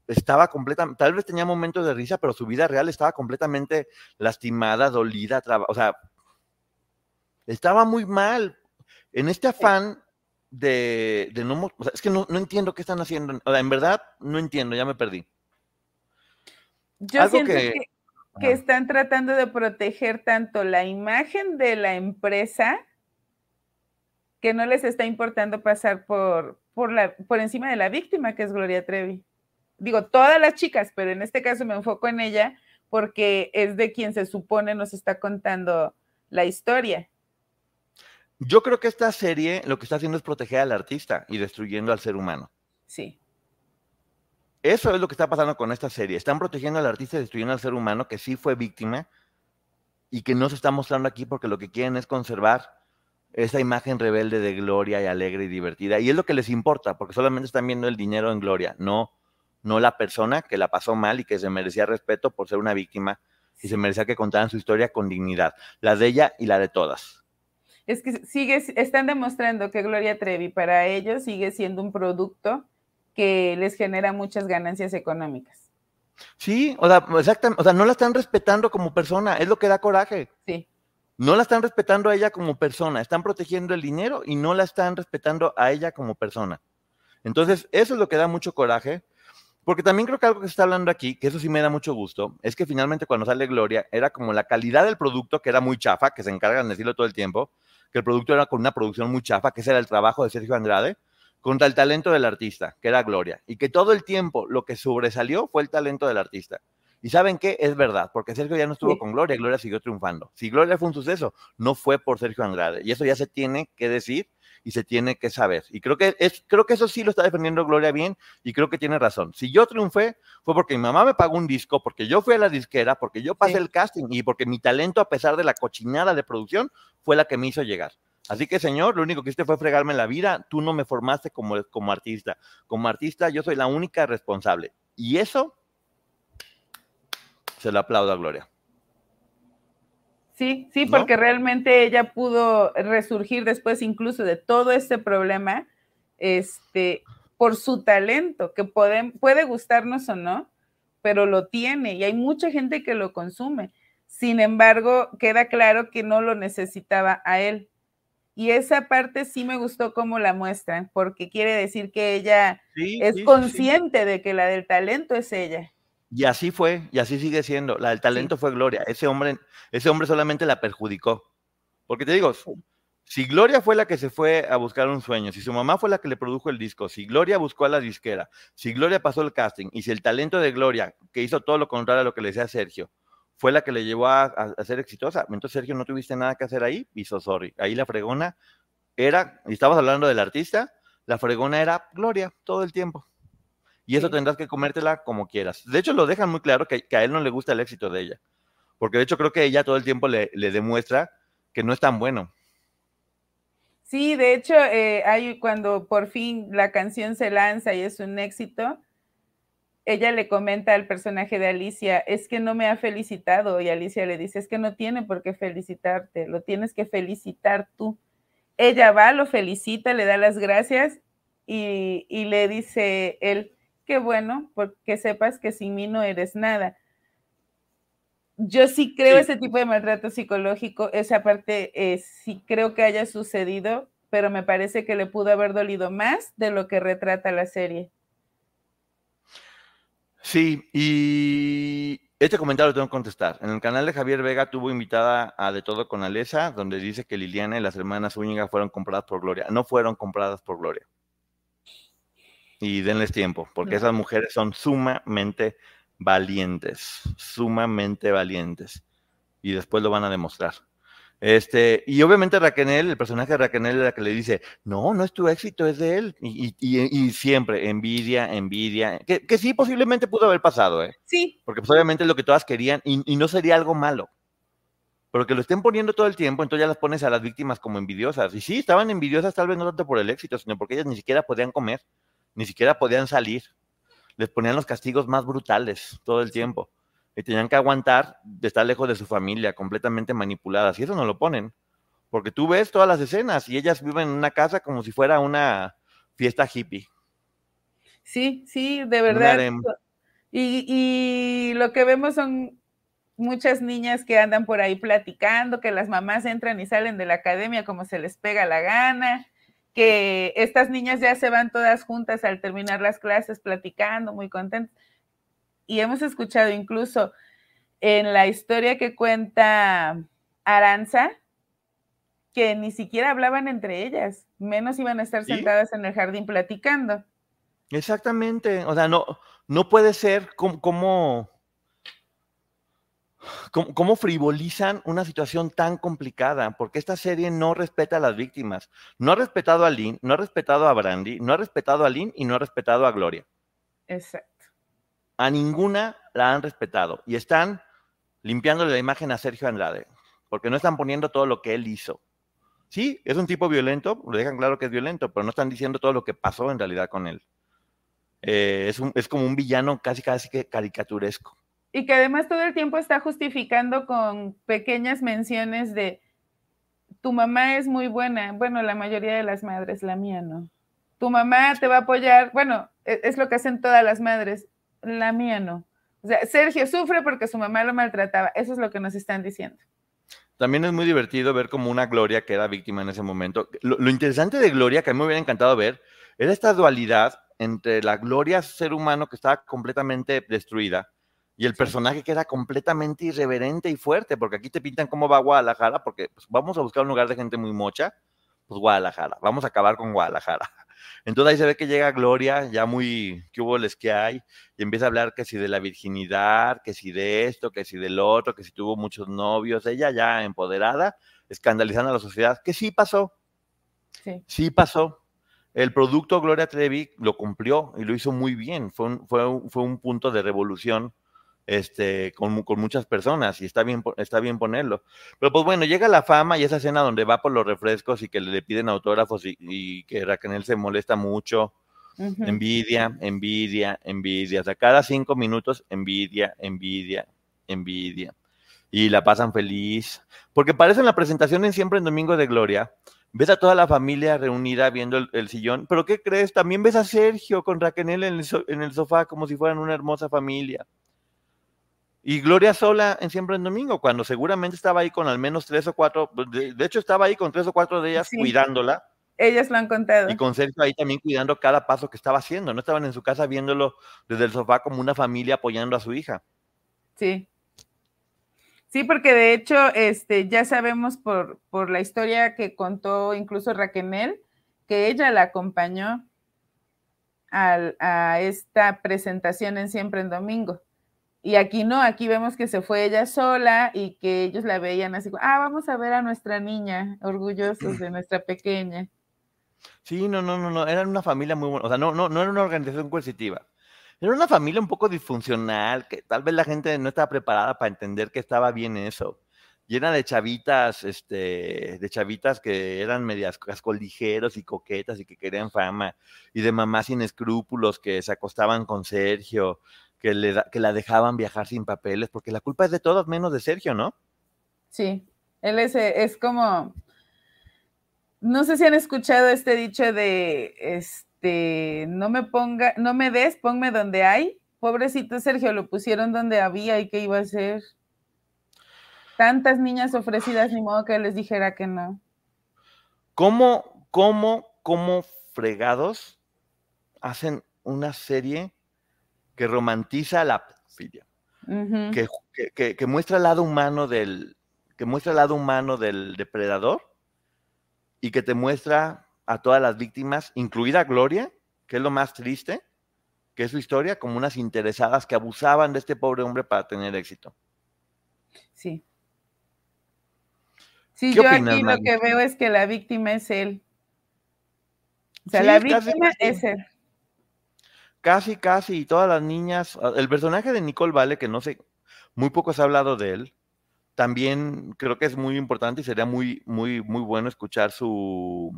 estaba completamente, tal vez tenía momentos de risa, pero su vida real estaba completamente lastimada, dolida, traba- o sea, estaba muy mal. En este afán de, de no, o sea, es que no, no entiendo qué están haciendo, o sea, en verdad no entiendo, ya me perdí. Yo Algo siento que- que, que están tratando de proteger tanto la imagen de la empresa que no les está importando pasar por, por, la, por encima de la víctima, que es Gloria Trevi. Digo, todas las chicas, pero en este caso me enfoco en ella porque es de quien se supone nos está contando la historia. Yo creo que esta serie lo que está haciendo es proteger al artista y destruyendo al ser humano. Sí, Eso es lo que está pasando con esta serie. Están protegiendo al artista y destruyendo al ser humano que sí fue víctima y que no se está mostrando aquí porque lo que quieren es conservar esa imagen rebelde de Gloria y alegre y divertida. Y es lo que les importa, porque solamente están viendo el dinero en Gloria, no, no la persona que la pasó mal y que se merecía respeto por ser una víctima y se merecía que contaran su historia con dignidad, la de ella y la de todas. Es que sigue, están demostrando que Gloria Trevi para ellos sigue siendo un producto que les genera muchas ganancias económicas. Sí, o sea, exactamente, o sea, no la están respetando como persona, es lo que da coraje. Sí, No la están respetando a ella como persona, están protegiendo el dinero y no la están respetando a ella como persona. Entonces, eso es lo que da mucho coraje, porque también creo que algo que se está hablando aquí, que eso sí me da mucho gusto, es que finalmente cuando sale Gloria, era como la calidad del producto, que era muy chafa, que se encargan de decirlo todo el tiempo, que el producto era con una producción muy chafa, que ese era el trabajo de Sergio Andrade, contra el talento del artista, que era Gloria, y que todo el tiempo lo que sobresalió fue el talento del artista. Y saben qué, es verdad, porque Sergio ya no estuvo Sí. con Gloria, Gloria siguió triunfando. Si Gloria fue un suceso, no fue por Sergio Andrade, y eso ya se tiene que decir y se tiene que saber. Y creo que es, creo que eso sí lo está defendiendo Gloria bien, y creo que tiene razón. Si yo triunfé, fue porque mi mamá me pagó un disco, porque yo fui a la disquera, porque yo pasé Sí. el casting y porque mi talento, a pesar de la cochinada de producción, fue la que me hizo llegar. Así que, señor, lo único que hiciste fue fregarme la vida. Tú no me formaste como, como artista. Como artista, yo soy la única responsable. Y eso se lo aplaudo a Gloria. Sí, sí, ¿No? porque realmente ella pudo resurgir después incluso de todo este problema, este, por su talento, que puede, puede gustarnos o no, pero lo tiene y hay mucha gente que lo consume. Sin embargo, queda claro que no lo necesitaba a él. Y esa parte sí me gustó cómo la muestran, porque quiere decir que ella Sí, es sí, sí, sí. consciente de que la del talento es ella. Y así fue, y así sigue siendo. La del talento fue Gloria. Ese hombre, ese hombre solamente la perjudicó. Porque te digo, si Gloria fue la que se fue a buscar un sueño, si su mamá fue la que le produjo el disco, si Gloria buscó a la disquera, si Gloria pasó el casting, y si el talento de Gloria, que hizo todo lo contrario a lo que le decía Sergio, fue la que le llevó a, a- a ser exitosa, entonces Sergio no tuviste nada que hacer ahí, hizo sorry. Ahí la fregona era, y estabas hablando del artista, la fregona era Gloria todo el tiempo. Y eso Sí. tendrás que comértela como quieras. De hecho, lo dejan muy claro que, que a él no le gusta el éxito de ella. Porque de hecho creo que ella todo el tiempo le, le demuestra que no es tan bueno. Sí, de hecho, eh, hay cuando por fin la canción se lanza y es un éxito, ella le comenta al personaje de Alicia, es que no me ha felicitado y Alicia le dice, es que no tiene por qué felicitarte, lo tienes que felicitar tú. Ella va, lo felicita, le da las gracias y, y le dice él, qué bueno, porque sepas que sin mí no eres nada. Yo sí creo Sí. ese tipo de maltrato psicológico, esa parte eh, sí creo que haya sucedido, pero me parece que le pudo haber dolido más de lo que retrata la serie. Sí, y este comentario lo tengo que contestar. En el canal de Javier Vega tuvo invitada a De Todo con Alesa, donde dice que Liliana y las hermanas Zúñiga fueron compradas por Gloria. No fueron compradas por Gloria. Y denles tiempo, porque esas mujeres son sumamente valientes, sumamente valientes. Y después lo van a demostrar. Este, y obviamente Raquel, el personaje de Raquel es la que le dice, no, no es tu éxito, es de él. Y, y- y- y siempre, envidia, envidia, que, que sí posiblemente pudo haber pasado, ¿eh? Sí, porque pues, obviamente es lo que todas querían y, y no sería algo malo. Pero que lo estén poniendo todo el tiempo, entonces ya las pones a las víctimas como envidiosas. Y sí, estaban envidiosas tal vez no tanto por el éxito, sino porque ellas ni siquiera podían comer, ni siquiera podían salir. Les ponían los castigos más brutales todo el tiempo. Y tenían que aguantar de estar lejos de su familia, completamente manipuladas. Y eso no lo ponen. Porque tú ves todas las escenas y ellas viven en una casa como si fuera una fiesta hippie. sí, sí, de verdad. Y, y lo que vemos son muchas niñas que andan por ahí platicando, que las mamás entran y salen de la academia como se les pega la gana, que estas niñas ya se van todas juntas al terminar las clases platicando, muy contentas. Y hemos escuchado incluso en la historia que cuenta Aranza, que ni siquiera hablaban entre ellas, menos iban a estar ¿Sí? sentadas en el jardín platicando. Exactamente. O sea, no, no puede ser como, como, cómo frivolizan una situación tan complicada, porque esta serie no respeta a las víctimas. No ha respetado a Lynn, no ha respetado a Brandy, no ha respetado a Lynn y no ha respetado a Gloria. Exacto. A ninguna la han respetado y están limpiándole la imagen a Sergio Andrade, porque no están poniendo todo lo que él hizo. Sí, es un tipo violento, lo dejan claro que es violento, pero no están diciendo todo lo que pasó en realidad con él. Eh, es, un- es como un villano casi casi que caricaturesco. Y que además todo el tiempo está justificando con pequeñas menciones de tu mamá es muy buena. Bueno, la mayoría de las madres, la mía no. Tu mamá te va a apoyar. Bueno, e- es lo que hacen todas las madres. La mía no. O sea, Sergio sufre porque su mamá lo maltrataba. Eso es lo que nos están diciendo. También es muy divertido ver como una Gloria que era víctima en ese momento. Lo, lo interesante de Gloria, que a mí me hubiera encantado ver, era esta dualidad entre la Gloria ser humano que estaba completamente destruida y el personaje que era completamente irreverente y fuerte, porque aquí te pintan cómo va Guadalajara, porque pues, vamos a buscar un lugar de gente muy mocha, pues Guadalajara, vamos a acabar con Guadalajara. [LAUGHS] Entonces ahí se ve que llega Gloria, ya muy, ¿qué hubo les que hay? Y empieza a hablar que si de la virginidad, que si de esto, que si del otro, que si tuvo muchos novios, ella ya empoderada, escandalizando a la sociedad, que sí pasó, Sí. sí pasó. El producto Gloria Trevi lo cumplió y lo hizo muy bien, fue un, fue un, fue un punto de revolución este, con, con muchas personas y está bien, está bien ponerlo. Pero pues bueno, llega la fama y esa escena donde va por los refrescos y que le piden autógrafos y, y que Raquel se molesta mucho. Envidia, envidia, envidia. O sea, cada cinco minutos, envidia, envidia, envidia. Y la pasan feliz. Porque parece en la presentación en Siempre en Domingo de Gloria, ves a toda la familia reunida viendo el, el sillón. Pero ¿qué crees? También ves a Sergio con Raquel en el, so- en el sofá como si fueran una hermosa familia. Y Gloria sola en Siempre en Domingo, cuando seguramente estaba ahí con al menos tres o cuatro, de, de hecho estaba ahí con tres o cuatro de ellas Sí. cuidándola. Ellas lo han contado. Y con Sergio ahí también cuidando cada paso que estaba haciendo. No estaban en su casa viéndolo desde el sofá como una familia apoyando a su hija. Sí. Sí, porque de hecho, este, ya sabemos por, por la historia que contó incluso Raquel, que ella la acompañó al- a esta presentación en Siempre en Domingo. Y aquí no, aquí vemos que se fue ella sola y que ellos la veían así, ah, vamos a ver a nuestra niña, orgullosos de nuestra pequeña. Sí, no, no, no, no. Eran una familia muy buena. O sea, no, no, no era una organización coercitiva. Era una familia un poco disfuncional, que tal vez la gente no estaba preparada para entender que estaba bien eso. Llena de chavitas, este, de chavitas que eran medias cascoligeros y coquetas y que querían fama, y de mamás sin escrúpulos que se acostaban con Sergio, que, le, da- que la dejaban viajar sin papeles, porque la culpa es de todos menos de Sergio, ¿no? Sí, él es, es como, no sé si han escuchado este dicho de, este, no me ponga, no me des, ponme donde hay. Pobrecito Sergio, lo pusieron donde había y qué iba a hacer. Tantas niñas ofrecidas, ni modo que les dijera que no. ¿Cómo, cómo, cómo fregados hacen una serie que romantiza la pedofilia? Ujú, que, que- que- que muestra el lado humano del que muestra el lado humano del depredador y que te muestra a todas las víctimas, incluida Gloria, que es lo más triste, que es su historia, como unas interesadas que abusaban de este pobre hombre para tener éxito. Sí. Sí, ¿Qué yo opinas, aquí lo que veo es que la víctima es él. O sea, Sí, la víctima casi. es él. Casi, casi, y todas las niñas, ah, el personaje de Nicole Vale, que no sé, muy poco se ha hablado de él, también creo que es muy importante y sería muy, muy, muy bueno escuchar su,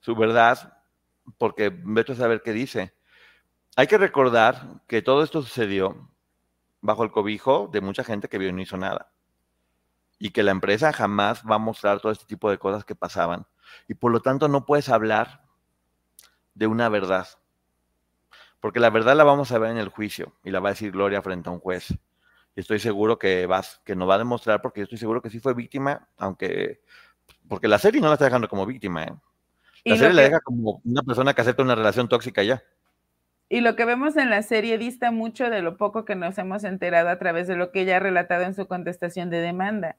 su verdad, porque vete a saber qué dice. Hay que recordar que todo esto sucedió bajo el cobijo de mucha gente que vio y no hizo nada. Y que la empresa jamás va a mostrar todo este tipo de cosas que pasaban. Y por lo tanto no puedes hablar de una verdad. Porque la verdad la vamos a ver en el juicio y la va a decir Gloria frente a un juez. Y estoy seguro que, vas, que nos va a demostrar, porque yo estoy seguro que sí fue víctima, aunque, porque la serie no la está dejando como víctima, ¿eh? La serie la deja como una persona que acepta una relación tóxica ya. Y lo que vemos en la serie dista mucho de lo poco que nos hemos enterado a través de lo que ella ha relatado en su contestación de demanda.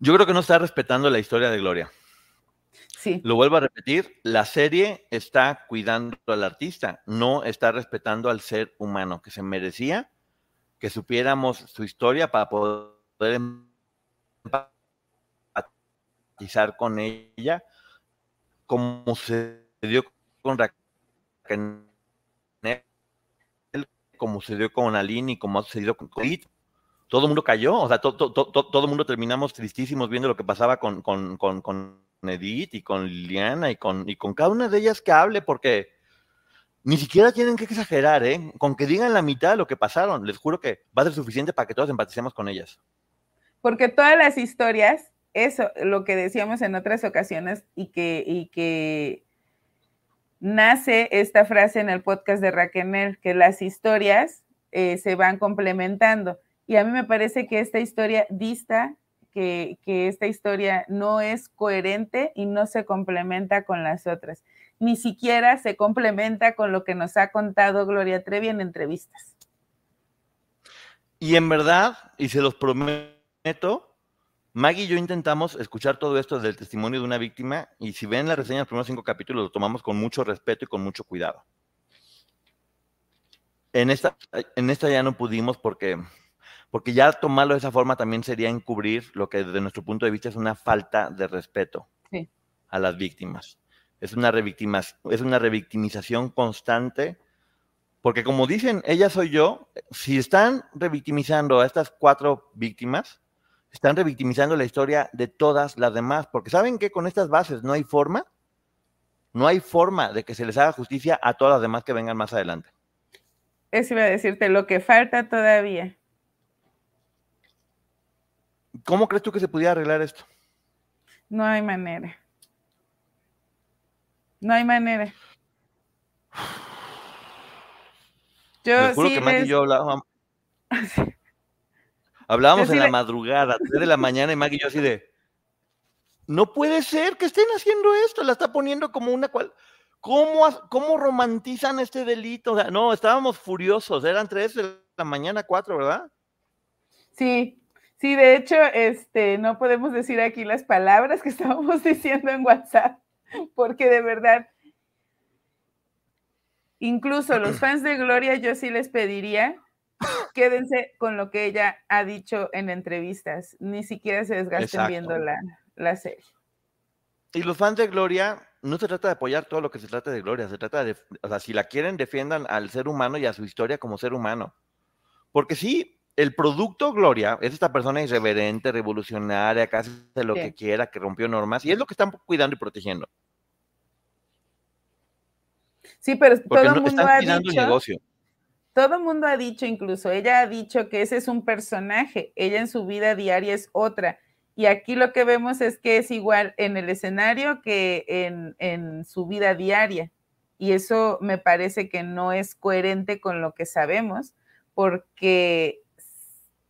Yo creo que no está respetando la historia de Gloria. Lo vuelvo a repetir, la serie está cuidando al artista, no está respetando al ser humano que se merecía que supiéramos su historia para poder empatizar con ella, como sucedió con Raquel, como sucedió con Aline como ha sucedido con Edith. Todo el mundo cayó, o sea, to- to- to- to- todo el mundo terminamos tristísimos viendo lo que pasaba con Edith y con Liliana y con, y con cada una de ellas que hable, porque ni siquiera tienen que exagerar, ¿eh? Con que digan la mitad de lo que pasaron, les juro que va a ser suficiente para que todos empaticemos con ellas. porque todas las historias, eso, lo que decíamos en otras ocasiones y que, y que nace esta frase en el podcast de Raquel, que las historias eh, se van complementando. Y a mí me parece que esta historia dista, que, esta historia no es coherente y no se complementa con las otras. Ni siquiera se complementa con lo que nos ha contado Gloria Trevi en entrevistas. Y en verdad, y se los prometo, Maggie y yo intentamos escuchar todo esto del testimonio de una víctima y si ven la reseña de los primeros cinco capítulos lo tomamos con mucho respeto y con mucho cuidado. En esta, en esta ya no pudimos porque, porque ya tomarlo de esa forma también sería encubrir lo que desde nuestro punto de vista es una falta de respeto Sí. a las víctimas. Es una, es una revictimización constante porque como dicen, ella soy yo, si están revictimizando a estas cuatro víctimas, están revictimizando la historia de todas las demás, porque saben que con estas bases no hay forma, no hay forma de que se les haga justicia a todas las demás que vengan más adelante. Eso iba a decirte, lo que falta todavía. ¿Cómo crees tú que se pudiera arreglar esto? No hay manera. No hay manera. Yo juro sí que Maggie y yo hablábamos, [LAUGHS] hablábamos Yo sí en la le- madrugada, 3 de la mañana, y Maggie y yo así de, no puede ser que estén haciendo esto, la está poniendo como una cual... ¿Cómo, ¿Cómo romantizan este delito? O sea, no, estábamos furiosos, eran 3 de la mañana, 4, ¿verdad? Sí, sí, de hecho, este, no podemos decir aquí las palabras que [LAUGHS] estábamos diciendo en WhatsApp, porque de verdad, incluso los [CLEARS THROAT] fans de Gloria, yo sí les pediría, quédense con lo que ella ha dicho en entrevistas, ni siquiera se desgasten Exacto. viendo la, la serie. Y los fans de Gloria, no se trata de apoyar todo lo que se trata de Gloria, se trata de, o sea, si la quieren, defiendan al ser humano y a su historia como ser humano. Porque sí, el producto Gloria es esta persona irreverente, revolucionaria, que hace lo Sí. que quiera, que rompió normas, y es lo que están cuidando y protegiendo. Sí, pero Porque todo el no mundo están ha el dicho, negocio. todo el mundo ha dicho, incluso ella ha dicho que ese es un personaje, ella en su vida diaria es otra. Y aquí lo que vemos es que es igual en el escenario que en, en su vida diaria. Y eso me parece que no es coherente con lo que sabemos, porque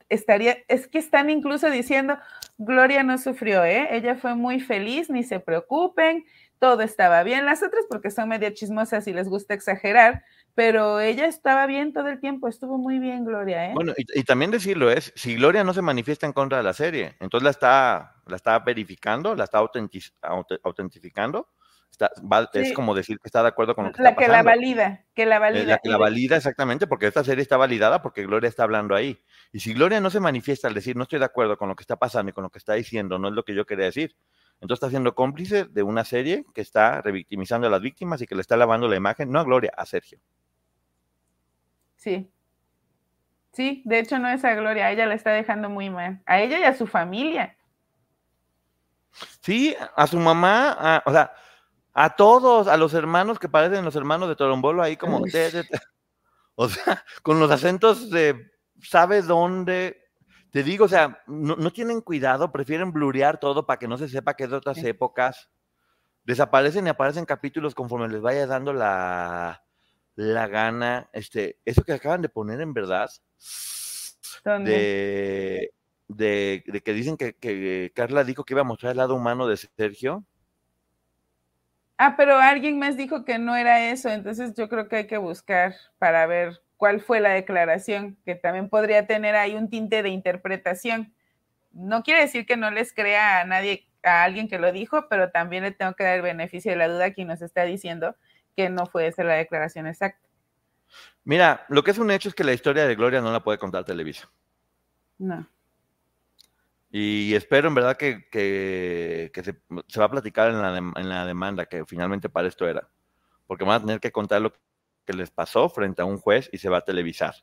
estaría, es que están incluso diciendo, Gloria no sufrió, ¿eh? ella fue muy feliz, ni se preocupen, todo estaba bien. Las otras porque son medio chismosas y les gusta exagerar, pero ella estaba bien todo el tiempo, estuvo muy bien, Gloria, ¿eh? Bueno, y, y también decirlo es, si Gloria no se manifiesta en contra de la serie, entonces la está, la está verificando, la está autentificando, está- va- es como decir que está de acuerdo con lo que la está que la pasando. valida, que la Eh, valida. La que la valida exactamente, porque esta serie está validada porque Gloria está hablando ahí. Y si Gloria no se manifiesta al decir no estoy de acuerdo con lo que está pasando y con lo que está diciendo, no es lo que yo quería decir, entonces está siendo cómplice de una serie que está revictimizando a las víctimas y que le está lavando la imagen, no a Gloria, a Sergio. Sí. Sí, de hecho no es a Gloria, a ella la está dejando muy mal. A ella y a su familia. Sí, a su mamá, a- o sea, a todos, a los hermanos que parecen los hermanos de Torombolo ahí como, te- te- te- o sea, [LAUGHS] con los acentos de, ¿sabe dónde? Te digo, o sea, no, no tienen cuidado, prefieren blurear todo para que no se sepa que es de otras Sí. épocas. desaparecen y aparecen capítulos conforme les vaya dando la, la gana. Este, eso que acaban de poner en verdad, de, de, de que dicen que, que Carla dijo que iba a mostrar el lado humano de Sergio. Ah, pero alguien más dijo que no era eso, entonces yo creo que hay que buscar para ver cuál fue la declaración, que también podría tener ahí un tinte de interpretación. No quiere decir que no les crea a nadie, a alguien que lo dijo, pero también le tengo que dar el beneficio de la duda a quien nos está diciendo que no fue esa la declaración exacta. Mira, lo que es un hecho es que la historia de Gloria no la puede contar Televisa. No. Y espero en verdad que, se, va a platicar en la, en la demanda, que finalmente para esto era. Porque van a tener que contar lo que les pasó frente a un juez y se va a televisar.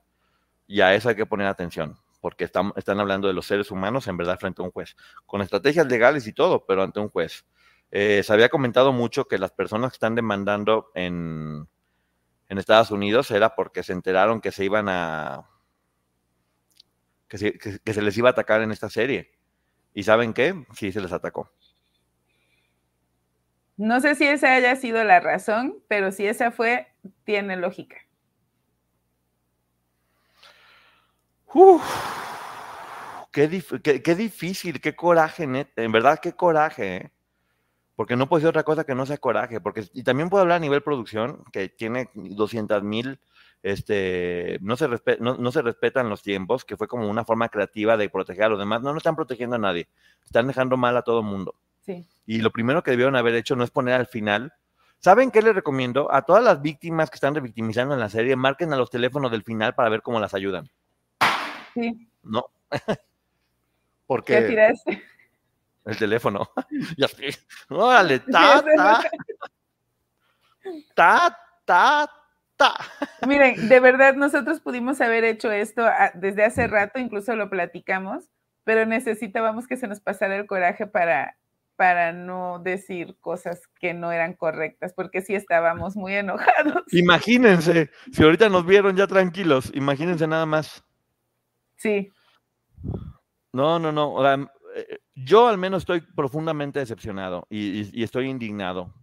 Y a eso hay que poner atención, porque están, están hablando de los seres humanos en verdad frente a un juez, con estrategias legales y todo, pero ante un juez. Eh, se había comentado mucho que las personas que están demandando en, en Estados Unidos era porque se enteraron que se iban a... Que se, que- que se les iba a atacar en esta serie. ¿Y saben qué? Sí, se les atacó. No sé si esa haya sido la razón, pero si esa fue, tiene lógica. Uf, qué, dif- qué- qué difícil, qué coraje, net- en verdad, qué coraje, ¿eh? Porque no puede ser otra cosa que no sea coraje, porque, y también puedo hablar a nivel producción, que tiene 200 mil, este, no se, respe- no, no se respetan los tiempos, que fue como una forma creativa de proteger a los demás, no, no están protegiendo a nadie, están dejando mal a todo el mundo. Sí. Y lo primero que debieron haber hecho no es poner al final. ¿Saben qué les recomiendo? A todas las víctimas que están revictimizando en la serie, marquen a los teléfonos del final para ver cómo las ayudan. Sí, No. ¿qué [LAUGHS] Porque tiraste? el teléfono. [LAUGHS] [LAUGHS] ya sé. Órale, ta, ta, ta, ta. Miren, de verdad nosotros pudimos haber hecho esto a- desde hace rato, incluso lo platicamos, pero necesitábamos que se nos pasara el coraje para, para no decir cosas que no eran correctas, porque sí estábamos muy enojados. Imagínense, si ahorita nos vieron ya tranquilos, imagínense nada más. Sí, No, no, no. o sea, eh, yo al menos estoy profundamente decepcionado y, y- y estoy indignado.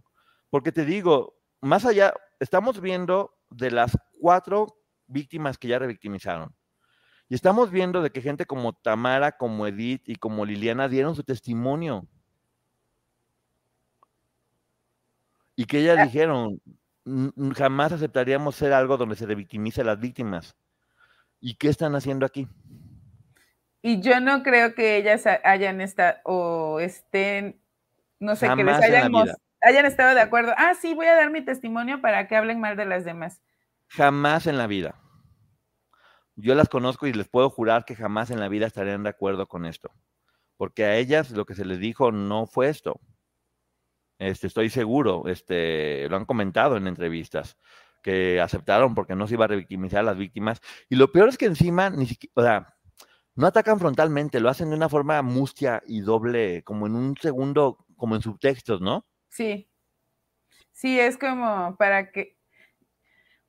Porque te digo, más allá, estamos viendo de las cuatro víctimas que ya revictimizaron. Y estamos viendo de que gente como Tamara, como Edith y como Liliana dieron su testimonio. Y que ellas dijeron, "N- n- jamás aceptaríamos ser algo donde se revictimice a las víctimas. ¿Y qué están haciendo aquí? y yo no creo que ellas ha- hayan estado o estén, no sé, que les Jamás en la hayan, mos- vida. Hayan estado de acuerdo. Ah, sí, voy a dar mi testimonio para que hablen mal de las demás. Jamás en la vida. Yo las conozco y les puedo jurar que jamás en la vida estarían de acuerdo con esto. Porque a ellas lo que se les dijo no fue esto. Este, estoy seguro, este, lo han comentado en entrevistas, que aceptaron porque no se iba a revictimizar a las víctimas. Y lo peor es que encima ni siquiera, o sea, no atacan frontalmente, lo hacen de una forma mustia y doble, como en un segundo, como en subtextos, ¿no? Sí. Sí, es como para que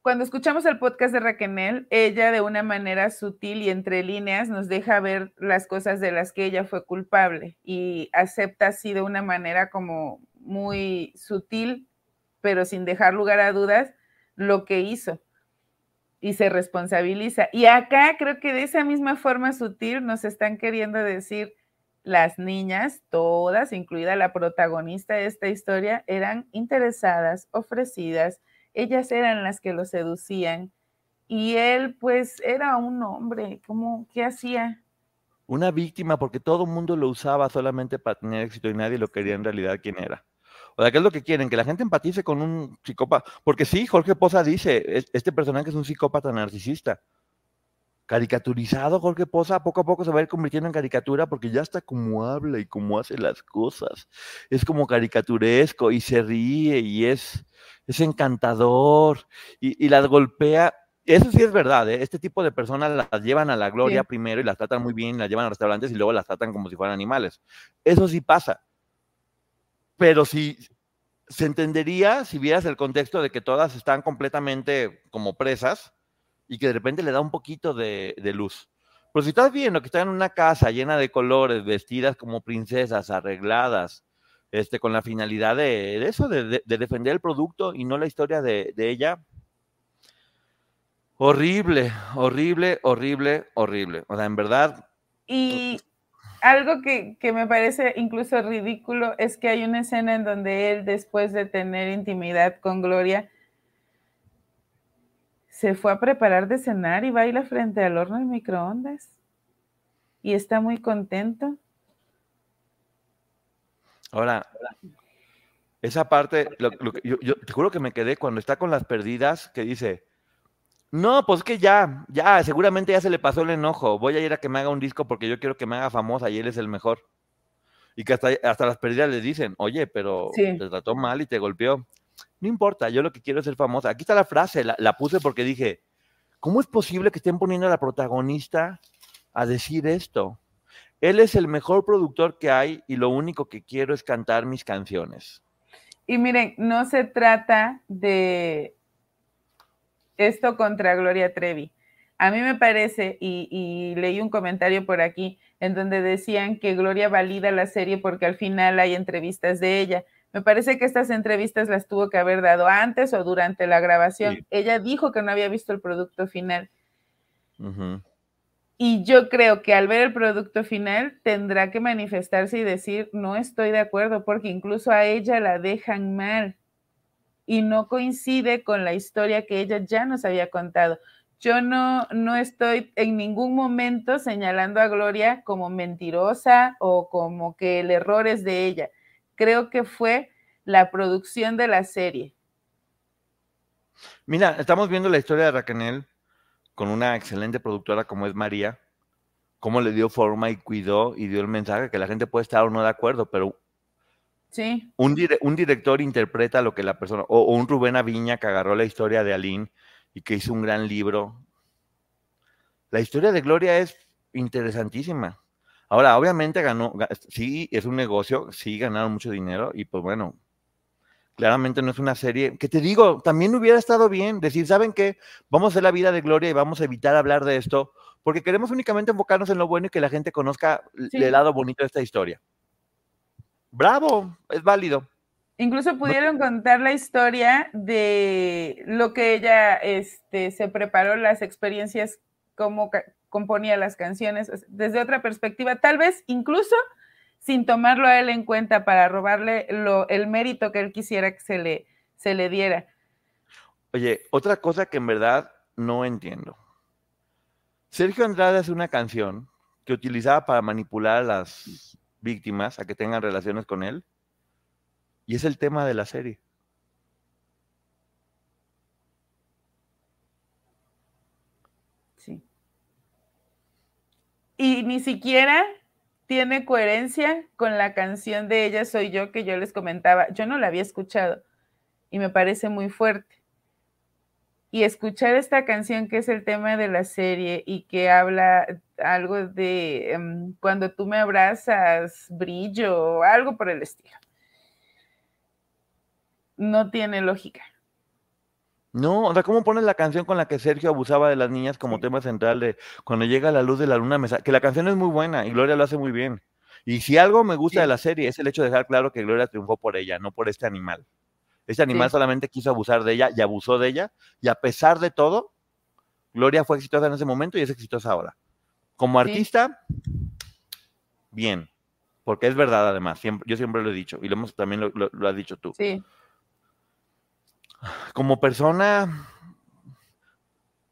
cuando escuchamos el podcast de Raquel, ella de una manera sutil y entre líneas nos deja ver las cosas de las que ella fue culpable y acepta así de una manera como muy sutil, pero sin dejar lugar a dudas, lo que hizo y se responsabiliza. Y acá creo que de esa misma forma sutil nos están queriendo decir las niñas, todas, incluida la protagonista de esta historia, eran interesadas, ofrecidas, ellas eran las que lo seducían y él pues era un hombre, ¿cómo qué hacía? Una víctima porque todo el mundo lo usaba solamente para tener éxito y nadie lo quería en realidad quién era. O sea, ¿qué es lo que quieren? Que la gente empatice con un psicópata. Porque sí, Jorge Poza dice, "Es- este personaje es un psicópata narcisista. Caricaturizado, Jorge Poza, poco a poco se va a ir convirtiendo en caricatura porque ya está como habla y como hace las cosas. Es como caricaturesco y se ríe y es, es encantador y, y las golpea. Eso sí es verdad, ¿eh? este tipo de personas las llevan a la gloria Sí. primero y las tratan muy bien, las llevan a restaurantes y luego las tratan como si fueran animales. Eso sí pasa. Pero si se entendería si vieras el contexto de que todas están completamente como presas y que de repente le da un poquito de, de luz. Pero si estás viendo que están en una casa llena de colores, vestidas como princesas, arregladas, este, con la finalidad de, de eso, de defender el producto y no la historia de, de ella. Horrible, horrible, horrible, horrible. O sea, en verdad, Y algo que, que me parece incluso ridículo es que hay una escena en donde él, después de tener intimidad con Gloria, se fue a preparar de cenar y baila frente al horno de microondas. Y está muy contento. Ahora, esa parte, lo- lo que- yo, yo te juro que me quedé cuando está con las perdidas, que dice, no, pues que ya, ya, seguramente ya se le pasó el enojo, voy a ir a que me haga un disco porque yo quiero que me haga famosa y él es el mejor. Y que hasta, hasta las perdidas le dicen, oye, pero Sí. te trató mal y te golpeó. No importa, yo lo que quiero es ser famosa. Aquí está la frase, la, puse porque dije, ¿cómo es posible que estén poniendo a la protagonista a decir esto? Él es el mejor productor que hay y lo único que quiero es cantar mis canciones. Y miren, no se trata de esto contra Gloria Trevi. A mí me parece, y, y leí un comentario por aquí, en donde decían que Gloria valida la serie porque al final hay entrevistas de ella. Me parece que estas entrevistas las tuvo que haber dado antes o durante la grabación. Sí. Ella dijo que no había visto el producto final. Y yo creo que al ver el producto final tendrá que manifestarse y decir, no estoy de acuerdo, porque incluso a ella la dejan mal y no coincide con la historia que ella ya nos había contado. Yo no, no estoy en ningún momento señalando a Gloria como mentirosa o como que el error es de ella. Creo que fue la producción de la serie. Mira, estamos viendo la historia de Raquel con una excelente productora como es María, cómo le dio forma y cuidó y dio el mensaje que la gente puede estar o no de acuerdo, pero Sí, un, dire- un director interpreta lo que la persona, o, o un Rubén Aviña que agarró la historia de Aline y que hizo un gran libro. La historia de Gloria es interesantísima. Ahora, obviamente ganó, ga- sí, es un negocio, sí ganaron mucho dinero y pues bueno, claramente no es una serie, que te digo, también hubiera estado bien decir, ¿saben qué? Vamos a hacer la vida de Gloria y vamos a evitar hablar de esto, porque queremos únicamente enfocarnos en lo bueno y que la gente conozca Sí. el lado bonito de esta historia. Bravo, es válido. Incluso pudieron contar la historia de lo que ella este, se preparó, las experiencias, cómo componía las canciones, desde otra perspectiva, tal vez incluso sin tomarlo a él en cuenta para robarle el mérito que él quisiera que se le, se le diera. Oye, otra cosa que en verdad no entiendo. Sergio Andrade hace una canción que utilizaba para manipular a las víctimas a que tengan relaciones con él. Y es el tema de la serie. Sí. Y ni siquiera tiene coherencia con la canción de Ella Soy Yo que yo les comentaba. Yo no la había escuchado y me parece muy fuerte. Y escuchar esta canción que es el tema de la serie y que habla algo de em, cuando tú me abrazas, brillo, algo por el estilo. No tiene lógica. No, o sea, ¿cómo pones la canción con la que Sergio abusaba de las niñas como tema central de cuando llega la luz de la luna? me Que la canción es muy buena y Gloria lo hace muy bien. Y si algo me gusta Sí. de la serie es el hecho de dejar claro que Gloria triunfó por ella, no por este animal. Este animal Sí. solamente quiso abusar de ella y abusó de ella. Y a pesar de todo, Gloria fue exitosa en ese momento y es exitosa ahora. Como Sí. artista, bien. Porque es verdad, además. Siempre, yo siempre lo he dicho. Y lo hemos, también lo, lo- lo has dicho tú. Sí. Como persona,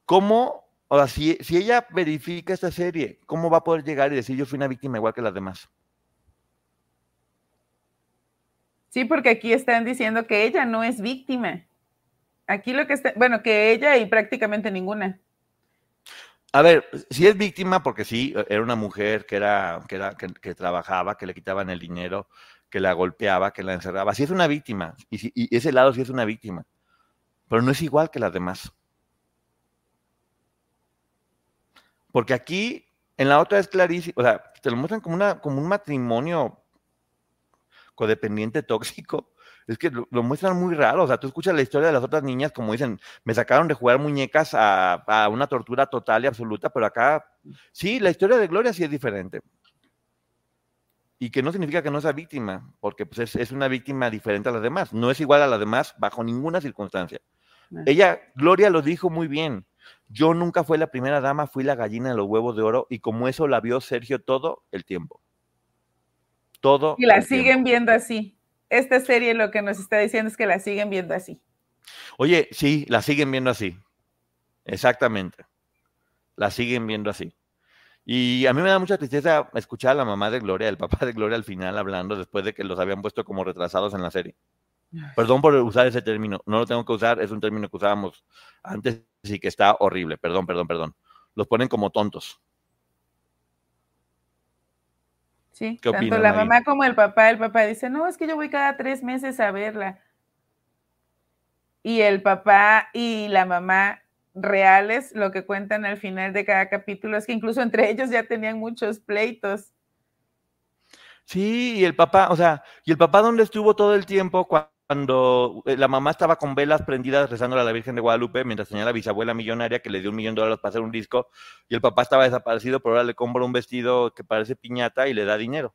¿cómo? O sea, si, si ella verifica esta serie, ¿cómo va a poder llegar y decir yo fui una víctima igual que las demás? Sí, porque aquí están diciendo que ella no es víctima. Aquí lo que está, bueno, que ella y prácticamente ninguna. A ver, si es víctima, porque sí, era una mujer que era, que era, que, que trabajaba, que le quitaban el dinero, que la golpeaba, que la encerraba. Sí es una víctima, y, si- y ese lado sí es una víctima, pero no es igual que las demás. Porque aquí, en la otra es clarísimo, o sea, te lo muestran como, una, como un matrimonio codependiente [LAUGHS] tóxico. Es que lo, muestran muy raro. O sea, tú escuchas la historia de las otras niñas, como dicen, me sacaron de jugar muñecas a, a una tortura total y absoluta, pero acá, sí, la historia de Gloria sí es diferente. y que no significa que no sea víctima, porque pues, es, es una víctima diferente a las demás. No es igual a las demás bajo ninguna circunstancia. Ella, Gloria lo dijo muy bien. Yo nunca fui la primera dama, fui la gallina de los huevos de oro y como eso la vio Sergio todo el tiempo. Todo. Y la tiempo. siguen viendo así. Esta serie lo que nos está diciendo es que la siguen viendo así. Oye, sí, la siguen viendo así. Exactamente. La siguen viendo así. Y a mí me da mucha tristeza escuchar a la mamá de Gloria, el papá de Gloria al final hablando después de que los habían puesto como retrasados en la serie. Perdón por usar ese término, no lo tengo que usar, es un término que usábamos antes y que está horrible. Perdón, perdón, perdón. Los ponen como tontos. Sí, ¿Qué tanto la mamá como el papá. El papá dice, no, es que yo voy cada tres meses a verla. Y el papá y la mamá reales, lo que cuentan al final de cada capítulo es que incluso entre ellos ya tenían muchos pleitos. Sí, y el papá, o sea, ¿y el papá dónde estuvo todo el tiempo cuando eh, la mamá estaba con velas prendidas rezándole a la Virgen de Guadalupe mientras tenía la bisabuela millonaria que le dio un millón de dólares para hacer un disco y el papá estaba desaparecido, pero ahora le compra un vestido que parece piñata y le da dinero?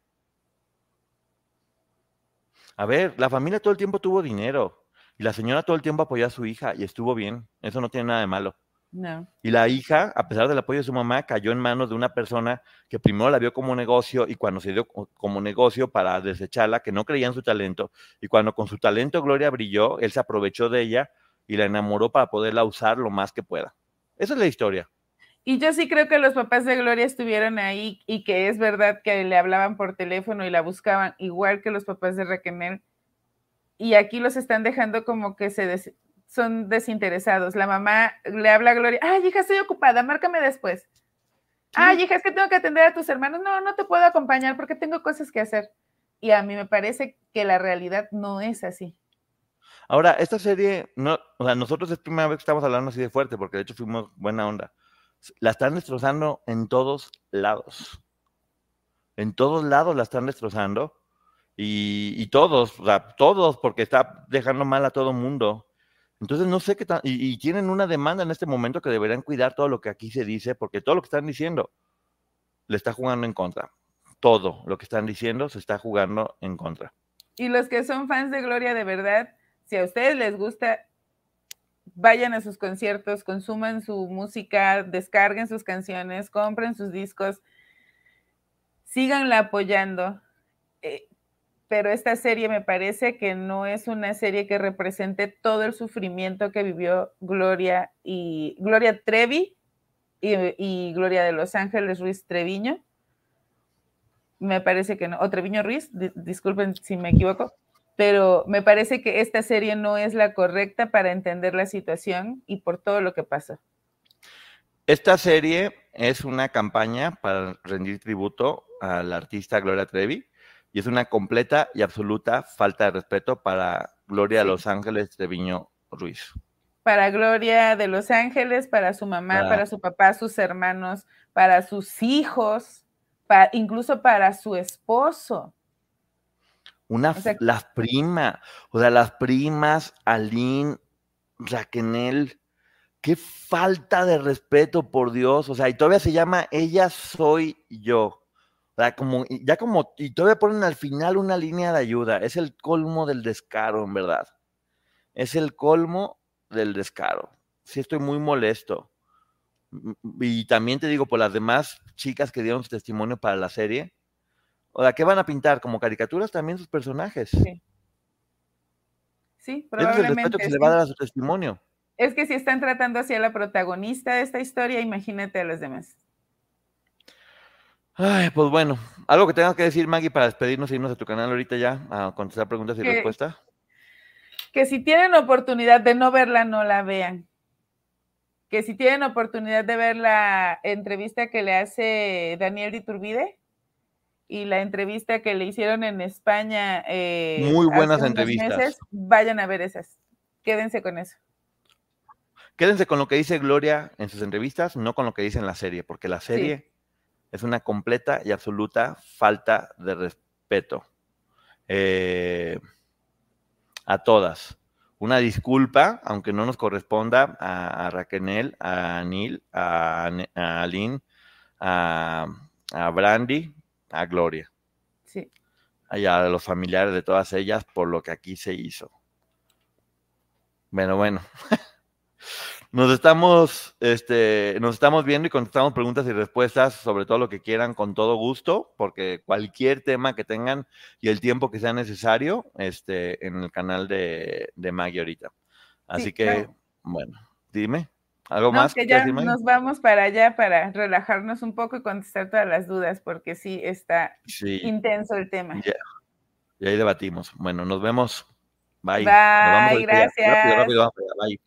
A ver, la familia todo el tiempo tuvo dinero y la señora todo el tiempo apoyó a su hija y estuvo bien, eso no tiene nada de malo. No. Y la hija, a pesar del apoyo de su mamá, cayó en manos de una persona que primero la vio como negocio y cuando se dio co- como negocio para desecharla, que no creía en su talento, y cuando con su talento Gloria brilló, él se aprovechó de ella y la enamoró para poderla usar lo más que pueda. Esa es la historia. Y yo sí creo que los papás de Gloria estuvieron ahí y que es verdad que le hablaban por teléfono y la buscaban, igual que los papás de Raquel. Y aquí los están dejando como que se des- son desinteresados. La mamá le habla a Gloria, ay, hija, estoy ocupada, márcame después. Ay, hija, es que tengo que atender a tus hermanos. No, no te puedo acompañar porque tengo cosas que hacer. Y a mí me parece que la realidad no es así. Ahora, esta serie, no, o sea, nosotros es primera vez que estamos hablando así de fuerte, porque de hecho fuimos buena onda. La están destrozando en todos lados. En todos lados la están destrozando. Y, y todos, o sea, todos, porque está dejando mal a todo mundo. Entonces no sé qué tan, y, tienen una demanda en este momento que deberían cuidar todo lo que aquí se dice, porque todo lo que están diciendo le está jugando en contra. Todo lo que están diciendo se está jugando en contra. Y los que son fans de Gloria de verdad, si a ustedes les gusta, vayan a sus conciertos, consuman su música, descarguen sus canciones, compren sus discos, síganla apoyando. Eh, pero esta serie me parece que no es una serie que represente todo el sufrimiento que vivió Gloria y Gloria Trevi y, Gloria de Los Ángeles Ruiz Treviño. Me parece que no, o Treviño Ruiz, di- disculpen si me equivoco, pero me parece que esta serie no es la correcta para entender la situación y por todo lo que pasó. Esta serie es una campaña para rendir tributo al artista Gloria Trevi y es una completa y absoluta falta de respeto para Gloria de. Los Ángeles Treviño Ruiz. Para Gloria de Los Ángeles, para su mamá, Para- para su papá, sus hermanos, para sus hijos, pa- incluso para su esposo. Una, O sea- f- las primas, o sea, las primas, Aline, Raquel, qué falta de respeto, por Dios. O sea, y todavía se llama Ella soy yo. O sea, como, ya como, y todavía ponen al final una línea de ayuda. Es el colmo del descaro, en verdad. Es el colmo del descaro. Sí, estoy muy molesto. Y también te digo, por las demás chicas que dieron su testimonio para la serie, o sea, ¿qué van a pintar? Como caricaturas también sus personajes. Sí. Sí, Ese es el probablemente. respeto que se le va a dar a su testimonio. Es que si están tratando hacia la protagonista de esta historia, imagínate a los demás. Ay, pues bueno, algo que tengas que decir, Maggie, para despedirnos y irnos a tu canal ahorita ya a contestar preguntas y Que- respuestas. Que si tienen oportunidad de no verla, no la vean. Que si tienen oportunidad de ver la entrevista que le hace Daniel Diturbide y la entrevista que le hicieron en España. eh, Muy buenas entrevistas. meses, vayan a ver esas. Quédense con eso. Quédense con lo que dice Gloria en sus entrevistas, no con lo que dice en la serie, porque la serie es una completa y absoluta falta de respeto eh, a todas. Una disculpa, aunque no nos corresponda a, a Raquel, a Anil, a, a Aline, a, a Brandy, a Gloria. Sí. y a los familiares de todas ellas por lo que aquí se hizo. Bueno, bueno. [LAUGHS] Nos estamos, este, nos estamos viendo y contestamos preguntas y respuestas sobre todo lo que quieran con todo gusto, porque cualquier tema que tengan y el tiempo que sea necesario, este, en el canal de, de Maggie ahorita. Así Sí, que, claro. bueno, dime, ¿algo No, más? que ya decir, nos vamos para allá para relajarnos un poco y contestar todas las dudas, porque sí está Sí, intenso el tema. Y ahí debatimos. Bueno, nos vemos. Bye. Bye, Nos vamos ahorita ya. Rápido, gracias. rápido, rápido. Bye.